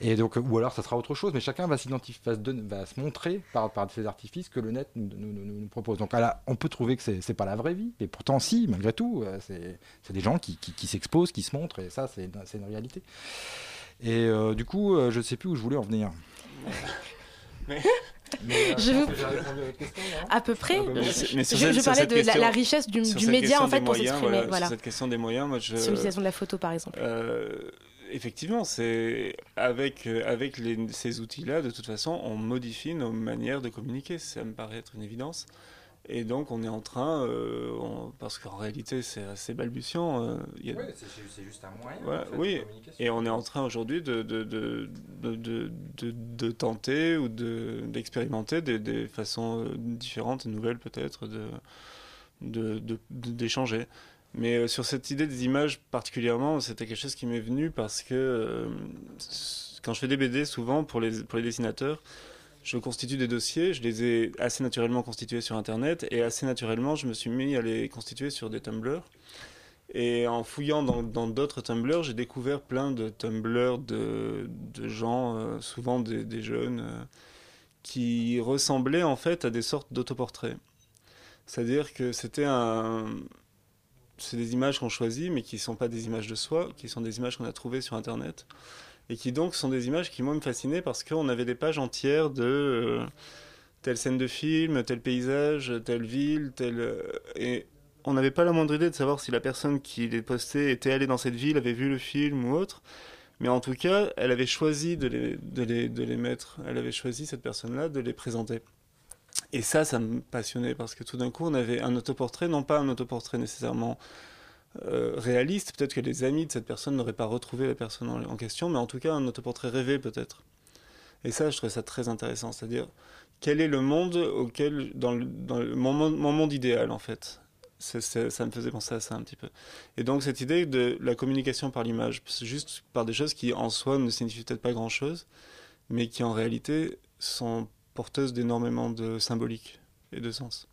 Et donc, ou alors ça sera autre chose, mais chacun va va se, montrer par, par ces artifices que le net nous, propose. Donc on peut trouver que c'est c'est pas la vraie vie, mais pourtant si, malgré tout, c'est des gens qui, qui, s'exposent, qui se montrent, et ça c'est une réalité. Et du coup, je sais plus où je voulais en venir. Mais, euh, Je vous- que répondu à votre question, non À peu près. Ah, bah, Je, Mais cette- parlais de la, question- la richesse du, média en fait pour s'exprimer. voilà, Voilà. Sur cette question des moyens, moi je. Sur l'utilisation de la photo par exemple. Euh, effectivement, c'est avec, euh, avec les- ces outils-là, de toute façon, on modifie nos manières de communiquer. Ça me paraît être une évidence. Et donc, on est en train, euh, on- parce qu'en réalité, c'est assez balbutiant. euh, il y a- Ouais, c'est- juste un moyen, Voilà, en fait, de oui, communication. et on est en train aujourd'hui de, de, de, de, de, tenter ou de- d'expérimenter des, des façons euh, différentes et nouvelles peut-être de, de, de- de- d'échanger. Mais sur cette idée des images particulièrement, c'était quelque chose qui m'est venu parce que euh, quand je fais des BD, souvent pour les, pour les dessinateurs, je constitue des dossiers, je les ai assez naturellement constitués sur Internet et assez naturellement, je me suis mis à les constituer sur des Tumblr. Et en fouillant dans d'autres Tumblr, j'ai découvert plein de Tumblr de, gens, euh, souvent des, des jeunes, euh, qui ressemblaient en fait à des sortes d'autoportraits. C'est-à-dire que c'était un. C'est des images qu'on choisit, mais qui ne sont pas des images de soi, qui sont des images qu'on a trouvées sur Internet. Et qui donc sont des images qui, moi, me fascinaient parce qu'on avait des pages entières de euh, telle scène de film, tel paysage, telle ville, telle. euh, Et on n'avait pas la moindre idée de savoir si la personne qui les postait était allée dans cette ville, avait vu le film ou autre. Mais en tout cas, elle avait choisi de les, de les, de les mettre. Elle avait choisi, cette personne-là, de les présenter. Et ça, ça me passionnait parce que tout d'un coup, on avait un autoportrait, non pas un autoportrait nécessairement euh, réaliste, peut-être que les amis de cette personne n'auraient pas retrouvé la personne en, question, mais en tout cas un autoportrait rêvé peut-être. Et ça, je trouvais ça très intéressant, c'est-à-dire quel est le monde auquel, dans, mon, monde- mon monde idéal en fait? Ça me faisait penser à ça un petit peu. Et donc cette idée de la communication par l'image, juste par des choses qui en soi ne signifient peut-être pas grand-chose, mais qui en réalité sont porteuses d'énormément de symbolique et de sens.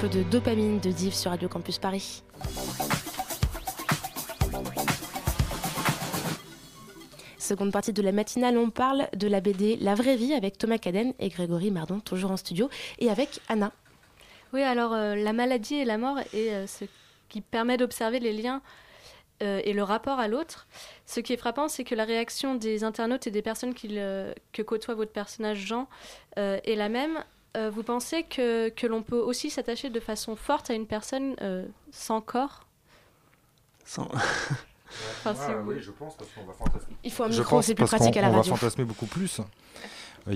Peu de dopamine de Div sur Radio Campus Paris. Seconde partie de la matinale, on parle de la BD La vraie vie avec Thomas Caden et Grégory Mardon, toujours en studio, et avec Anna. Oui, alors euh, la maladie et la mort est euh, ce qui permet d'observer les liens euh, et le rapport à l'autre. Ce qui est frappant, c'est que la réaction des internautes et des personnes que côtoie votre personnage Jean est la même. Euh, vous pensez que, que l'on peut aussi s'attacher de façon forte à une personne euh, sans corps? Sans- Enfin, oui, je pense parce qu'on va fantasmer. Il faut un Je micro, c'est plus pratique à la on radio. va fantasmer beaucoup plus.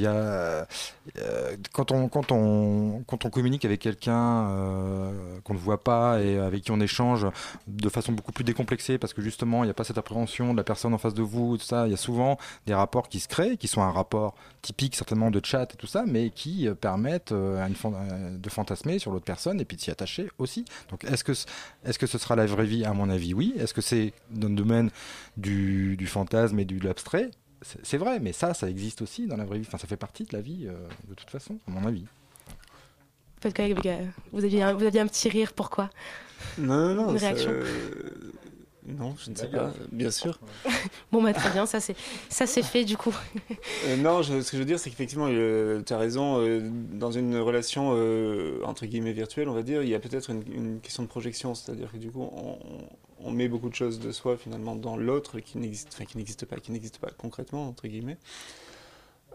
Euh, quand, on, communique avec quelqu'un euh, qu'on ne voit pas et avec qui on échange de façon beaucoup plus décomplexée, parce que justement, il n'y a pas cette appréhension de la personne en face de vous, tout ça, il y a souvent des rapports qui se créent, qui sont un rapport typique certainement de chat et tout ça, mais qui euh, permettent de fantasmer sur l'autre personne et puis de s'y attacher aussi. Donc est-ce que, ce sera la vraie vie? À mon avis, oui. Est-ce que c'est dans le domaine du fantasme et de l'abstrait? C'est vrai, mais ça, ça existe aussi dans la vraie vie. Enfin, ça fait partie de la vie, euh, de toute façon, à mon avis. Faites quoi, les gars vous aviez, un, vous aviez un petit rire, pourquoi? Non, non, Une ça- réaction Non, je ne sais pas, bien sûr. Bon, bah très bien, ça c'est ça c'est fait du coup. Euh, non, je- ce que je veux dire, c'est qu'effectivement, tu as raison, euh, dans une relation euh, entre guillemets virtuelle, on va dire, il y a peut-être une, une question de projection, c'est-à-dire que du coup, on, on met beaucoup de choses de soi finalement dans l'autre qui n'existe, enfin, qui n'existe pas, qui n'existe pas concrètement entre guillemets.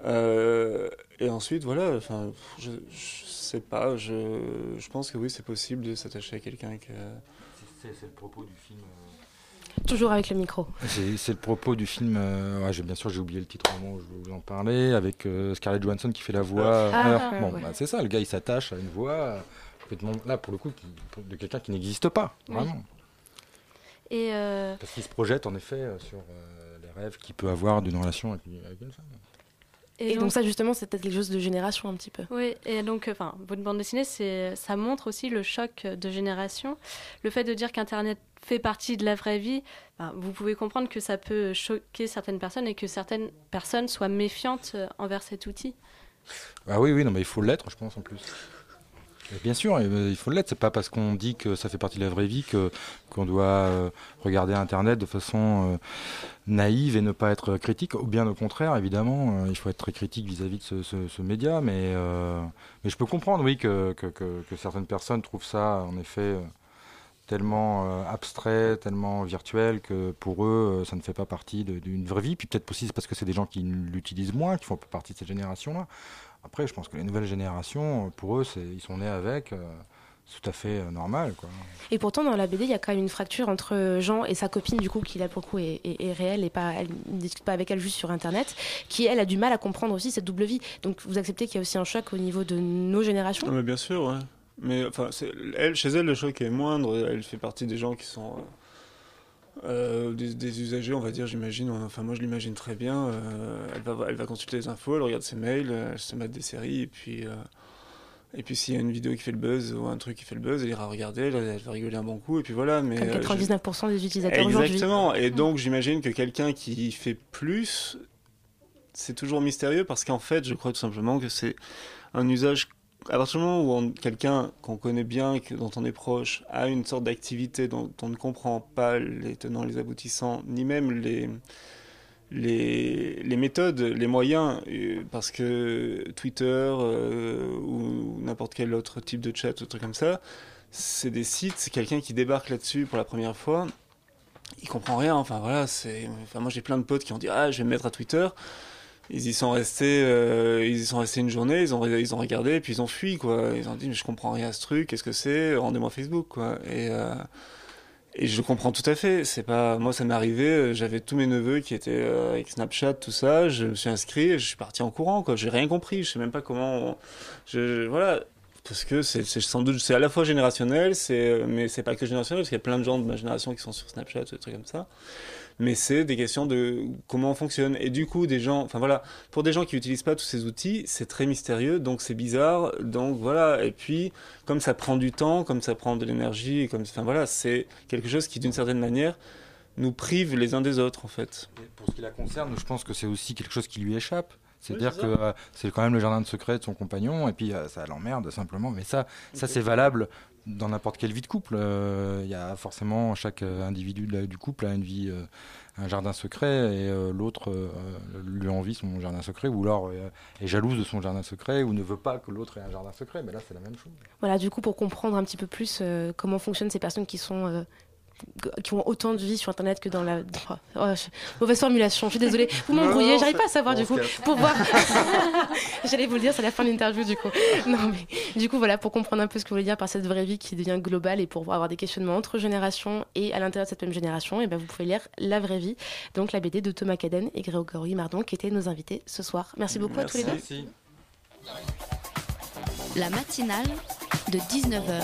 Euh, et ensuite, voilà, enfin, je, je sais pas, je, je pense que oui, c'est possible de s'attacher à quelqu'un que. C'est le propos du film. Toujours avec le micro. C'est c'est le propos du film. euh, ouais, j'ai- bien sûr, j'ai oublié le titre au moment où je vous en parlais, avec euh, Scarlett Johansson qui fait la voix. Ah, ah, bon, ouais. bah, c'est ça, le gars il s'attache à une voix euh, complètement. Là, pour le coup, qui- pour- de quelqu'un qui n'existe pas, Oui. vraiment. Et euh, Parce qu'il se projette en effet euh, sur euh, les rêves qu'il peut avoir d'une relation avec, une- avec une femme. Et, donc, ça justement, c'est peut-être quelque chose de génération un petit peu. Oui, et donc, enfin, votre bande dessinée, c'est, ça montre aussi le choc de génération. Le fait de dire qu'Internet fait partie de la vraie vie, ben, vous pouvez comprendre que ça peut choquer certaines personnes et que certaines personnes soient méfiantes envers cet outil. Ah oui, oui, non, mais il faut l'être, je pense, en plus. Et bien sûr, euh, il faut l'être. C'est pas parce qu'on dit que ça fait partie de la vraie vie que qu'on doit euh, regarder Internet de façon euh, naïve et ne pas être critique. Ou bien au contraire, évidemment, euh, il faut être très critique vis-à-vis de ce, média. Mais, euh, mais je peux comprendre, oui, que, que, que- certaines personnes trouvent ça, en effet, euh, tellement euh, abstrait, tellement virtuel que pour eux, euh, ça ne fait pas partie d'une vraie vie. Puis peut-être aussi c'est parce que c'est des gens qui l'utilisent moins, qui font pas partie de cette génération-là. Après, je pense que les nouvelles générations, pour eux, ils sont nés avec. euh, c'est tout à fait euh, normal, quoi. Et pourtant, dans la BD, il y a quand même une fracture entre Jean et sa copine, du coup, qui là pour le coup est, est- est réelle et pas, elle ne discute pas avec elle juste sur Internet, qui elle a du mal à comprendre aussi cette double vie. Donc vous acceptez qu'il y a aussi un choc au niveau de nos générations? Non, mais bien sûr, ouais. Mais enfin, elle, chez elle, le choc est moindre. Elle fait partie des gens qui sont euh, euh, des, des usagers, on va dire, j'imagine. Enfin, moi, je l'imagine très bien. Euh, elle, va, elle va consulter les infos, elle regarde ses mails, elle se met des séries, et puis. euh, et puis s'il y a une vidéo qui fait le buzz ou un truc qui fait le buzz, elle ira regarder, elle, elle va rigoler un bon coup, et puis voilà. Mais, Comme euh, je- 99% des utilisateurs aujourd'hui. Exactement. Et donc, j'imagine que quelqu'un qui fait plus, c'est toujours mystérieux parce qu'en fait, je crois tout simplement que c'est un usage. À partir du moment où quelqu'un qu'on connaît bien, que- dont on est proche, a une sorte d'activité dont on ne comprend pas les tenants, les aboutissants, ni même les, les, les méthodes, les moyens, euh, parce que Twitter euh, ou n'importe quel autre type de chat ou truc comme ça, c'est des sites, c'est quelqu'un qui débarque là-dessus pour la première fois, il comprend rien. Enfin voilà, c'est. Enfin moi j'ai plein de potes qui ont dit ah je vais me mettre à Twitter. Ils y sont restés, euh, ils y sont restés une journée, ils ont ils ont regardé et puis ils ont fui quoi. Ils ont dit mais je comprends rien à ce truc, qu'est-ce que c'est? Rendez-moi Facebook quoi. Et euh, et je comprends tout à fait. C'est pas moi ça m'est arrivé. euh, J'avais tous mes neveux qui étaient avec Snapchat tout ça. Je me suis inscrit, et je suis parti en courant quoi. J'ai rien compris. Je sais même pas comment. je, voilà. Parce que c'est sans doute c'est à la fois générationnel, c'est mais c'est pas que générationnel parce qu'il y a plein de gens de ma génération qui sont sur Snapchat, des trucs comme ça. Mais c'est des questions de comment on fonctionne. Et du coup, des gens, enfin voilà, pour des gens qui n'utilisent pas tous ces outils, c'est très mystérieux, donc c'est bizarre, donc voilà. Et puis, comme ça prend du temps, comme ça prend de l'énergie, et comme, enfin voilà, c'est quelque chose qui, d'une certaine manière, nous prive les uns des autres, en fait. Et pour ce qui la concerne, je pense que c'est aussi quelque chose qui lui échappe. C'est-à-dire c'est que euh, c'est quand même le jardin de secret de son compagnon, et puis euh, ça l'emmerde simplement. Mais ça, ça c'est valable dans n'importe quelle vie de couple. Euh, Il y a forcément chaque euh, individu du couple a une vie, euh, un jardin secret, et l'autre lui envie son jardin secret, ou alors est jalouse de son jardin secret, ou ne veut pas que l'autre ait un jardin secret. Mais là, c'est la même chose. Voilà, du coup, pour comprendre un petit peu plus comment fonctionnent ces personnes qui sont. Qui ont autant de vie sur internet que dans la oh, je- mauvaise formulation je suis désolée. Vous m'embrouillez j'arrive pas à savoir du coup pour voir. J'allais vous le dire c'est la fin de l'interview du coup. Non mais du coup voilà pour comprendre un peu ce que vous voulez dire par cette vraie vie qui devient globale et pour avoir des questionnements entre générations et à l'intérieur de cette même génération et ben vous pouvez lire la vraie vie donc la BD de Thomas Caden et Grégory Mardon qui étaient nos invités ce soir. Merci beaucoup à tous les deux. La matinale de 19h,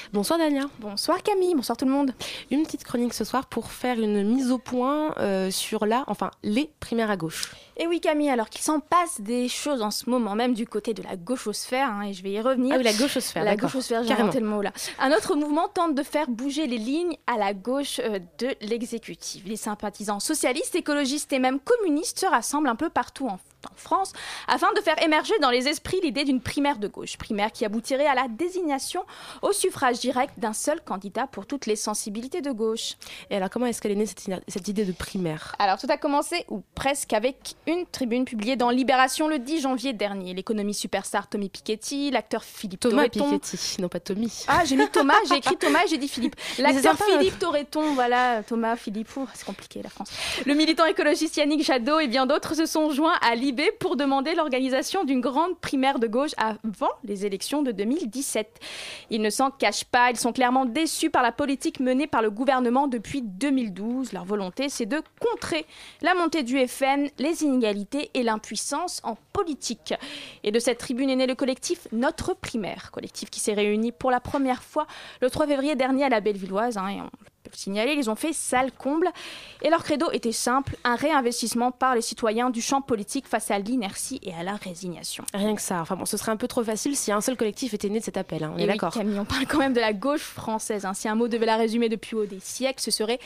Bonsoir Dania. Bonsoir Camille, bonsoir tout le monde. Une petite chronique ce soir pour faire une mise au point euh, sur la, enfin les primaires à gauche. Et oui Camille, alors qu'il s'en passe des choses en ce moment même du côté de la gauchosphère, hein, et je vais y revenir. Ah oui, la gauchosphère, La gauchosphère, j'ai inventé le mot là. Un autre mouvement tente de faire bouger les lignes à la gauche euh, de l'exécutif. Les sympathisants socialistes, écologistes et même communistes se rassemblent un peu partout en, en France afin de faire émerger dans les esprits l'idée d'une primaire de gauche. Primaire qui aboutirait à la désignation au suffrage direct d'un seul candidat pour toutes les sensibilités de gauche. Et alors comment est-ce qu'elle est née cette, cette idée de primaire? Alors tout a commencé, ou presque, avec une tribune publiée dans Libération le 10 janvier dernier. L'économie superstar Tommy Piketty, l'acteur Philippe Thomas Torreton. Piketty, non pas Tommy. Ah, j'ai mis Thomas, j'ai écrit Thomas j'ai dit Philippe. L'acteur Philippe Torreton, voilà, Thomas, Philippe, c'est compliqué la France. Le militant écologiste Yannick Jadot et bien d'autres se sont joints à Libé pour demander l'organisation d'une grande primaire de gauche avant les élections de 2017. Ils ne s'en cachent pas, ils sont clairement déçus par la politique menée par le gouvernement depuis 2012. Leur volonté, c'est de contrer la montée du FN, les inégalités et l'impuissance en politique. Et de cette tribune est né le collectif Notre Primaire, collectif qui s'est réuni pour la première fois le 3 février dernier à la Bellevilloise. hein, signaler, ils ont fait salle comble. Et leur credo était simple, un réinvestissement par les citoyens du champ politique face à l'inertie et à la résignation. Rien que ça. Enfin bon, ce serait un peu trop facile si un seul collectif était né de cet appel. hein, On Et est oui, d'accord. Camille, on parle quand même de la gauche française. hein. Si un mot devait la résumer depuis haut des siècles, ce serait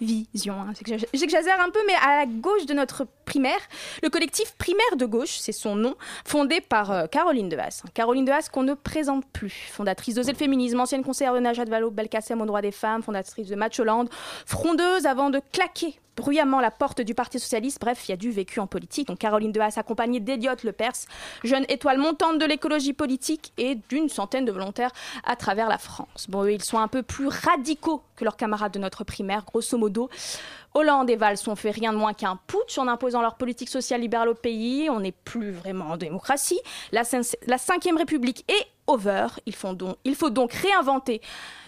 division. hein. J'exagère un peu, mais à la gauche de notre primaire, le collectif Primaire de gauche, c'est son nom, fondé par euh, Caroline Dehaas. Caroline Dehaas qu'on ne présente plus. Fondatrice d'Oser le féminisme, ancienne conseillère de Najat Vallaud Belkacem aux droits des femmes, fondatrice de Match Hollande, frondeuse avant de claquer bruyamment la porte du Parti Socialiste. Bref, il y a du vécu en politique. Donc Caroline Dehaas accompagnée d'Eliott Lepers, jeune étoile montante de l'écologie politique et d'une centaine de volontaires à travers la France. Bon, eux, ils sont un peu plus radicaux que leurs camarades de notre primaire, grosso modo. Hollande et Valls ont fait rien de moins qu'un putsch en imposant leur politique sociale libérale au pays. On n'est plus vraiment en démocratie. La, cin- la Cinquième République est over. Il faut donc, il faut donc réinventer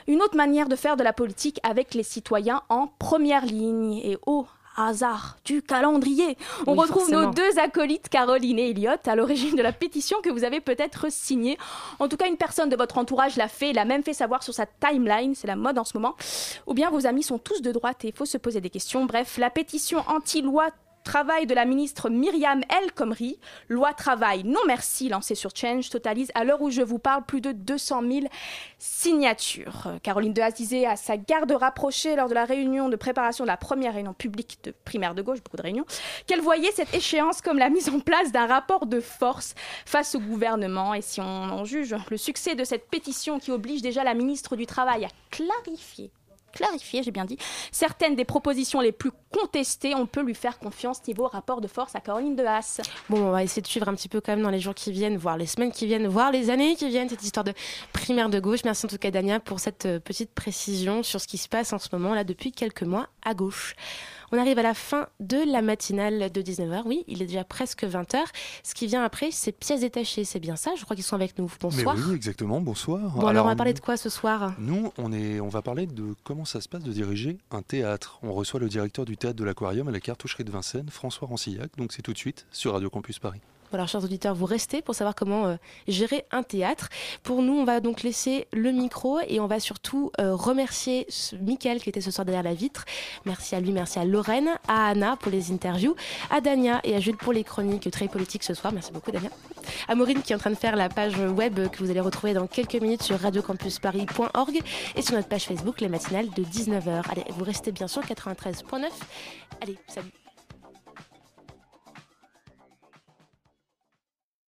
une autre manière de faire de la politique avec les citoyens en première ligne. Et au hasard du calendrier, on Oui, retrouve nos deux acolytes, Caroline et Elliot, à l'origine de la pétition que vous avez peut-être signée. En tout cas, une personne de votre entourage l'a fait, l'a même fait savoir sur sa timeline, c'est la mode en ce moment. Ou bien vos amis sont tous de droite et il faut se poser des questions. Bref, la pétition anti-loi Travail de la ministre Myriam El Khomri, loi travail non merci lancée sur Change, totalise à l'heure où je vous parle plus de 200 000 signatures. Caroline Dehaas disait à sa garde rapprochée lors de la réunion de préparation de la première réunion publique de primaire de gauche, beaucoup de réunions, qu'elle voyait cette échéance comme la mise en place d'un rapport de force face au gouvernement. Et si on en juge le succès de cette pétition qui oblige déjà la ministre du Travail à clarifier clarifier, j'ai bien dit, certaines des propositions les plus contestées, on peut lui faire confiance niveau rapport de force à Caroline Dehaas. Bon, on va essayer de suivre un petit peu quand même dans les jours qui viennent, voire les semaines qui viennent, voire les années qui viennent, cette histoire de primaire de gauche. Merci en tout cas, Dania, pour cette euh, petite précision sur ce qui se passe en ce moment, là, depuis quelques mois, à gauche. On arrive à la fin de la matinale de 19h. Oui, il est déjà presque 20h. Ce qui vient après, c'est pièces détachées. C'est bien ça Je crois qu'ils sont avec nous. Bonsoir. Mais oui, exactement. Bonsoir. Bon, alors, on va parler de quoi ce soir? Nous, on, est, on va parler de comment ça se passe de diriger un théâtre. On reçoit le directeur du théâtre de l'Aquarium à la cartoucherie de Vincennes, François Rancillac. Donc c'est tout de suite sur Radio Campus Paris. Voilà, chers auditeurs, vous restez pour savoir comment euh, gérer un théâtre. Pour nous, on va donc laisser le micro et on va surtout euh, remercier Mickaël qui était ce soir derrière la vitre. Merci à lui, merci à Lorraine, à Anna pour les interviews, à Dania et à Jules pour les chroniques très politiques ce soir. Merci beaucoup, Dania. À Maureen qui est en train de faire la page web que vous allez retrouver dans quelques minutes sur radiocampusparis.org et sur notre page Facebook, les matinales de 19h. Allez, vous restez bien sûr 93.9. Allez, salut.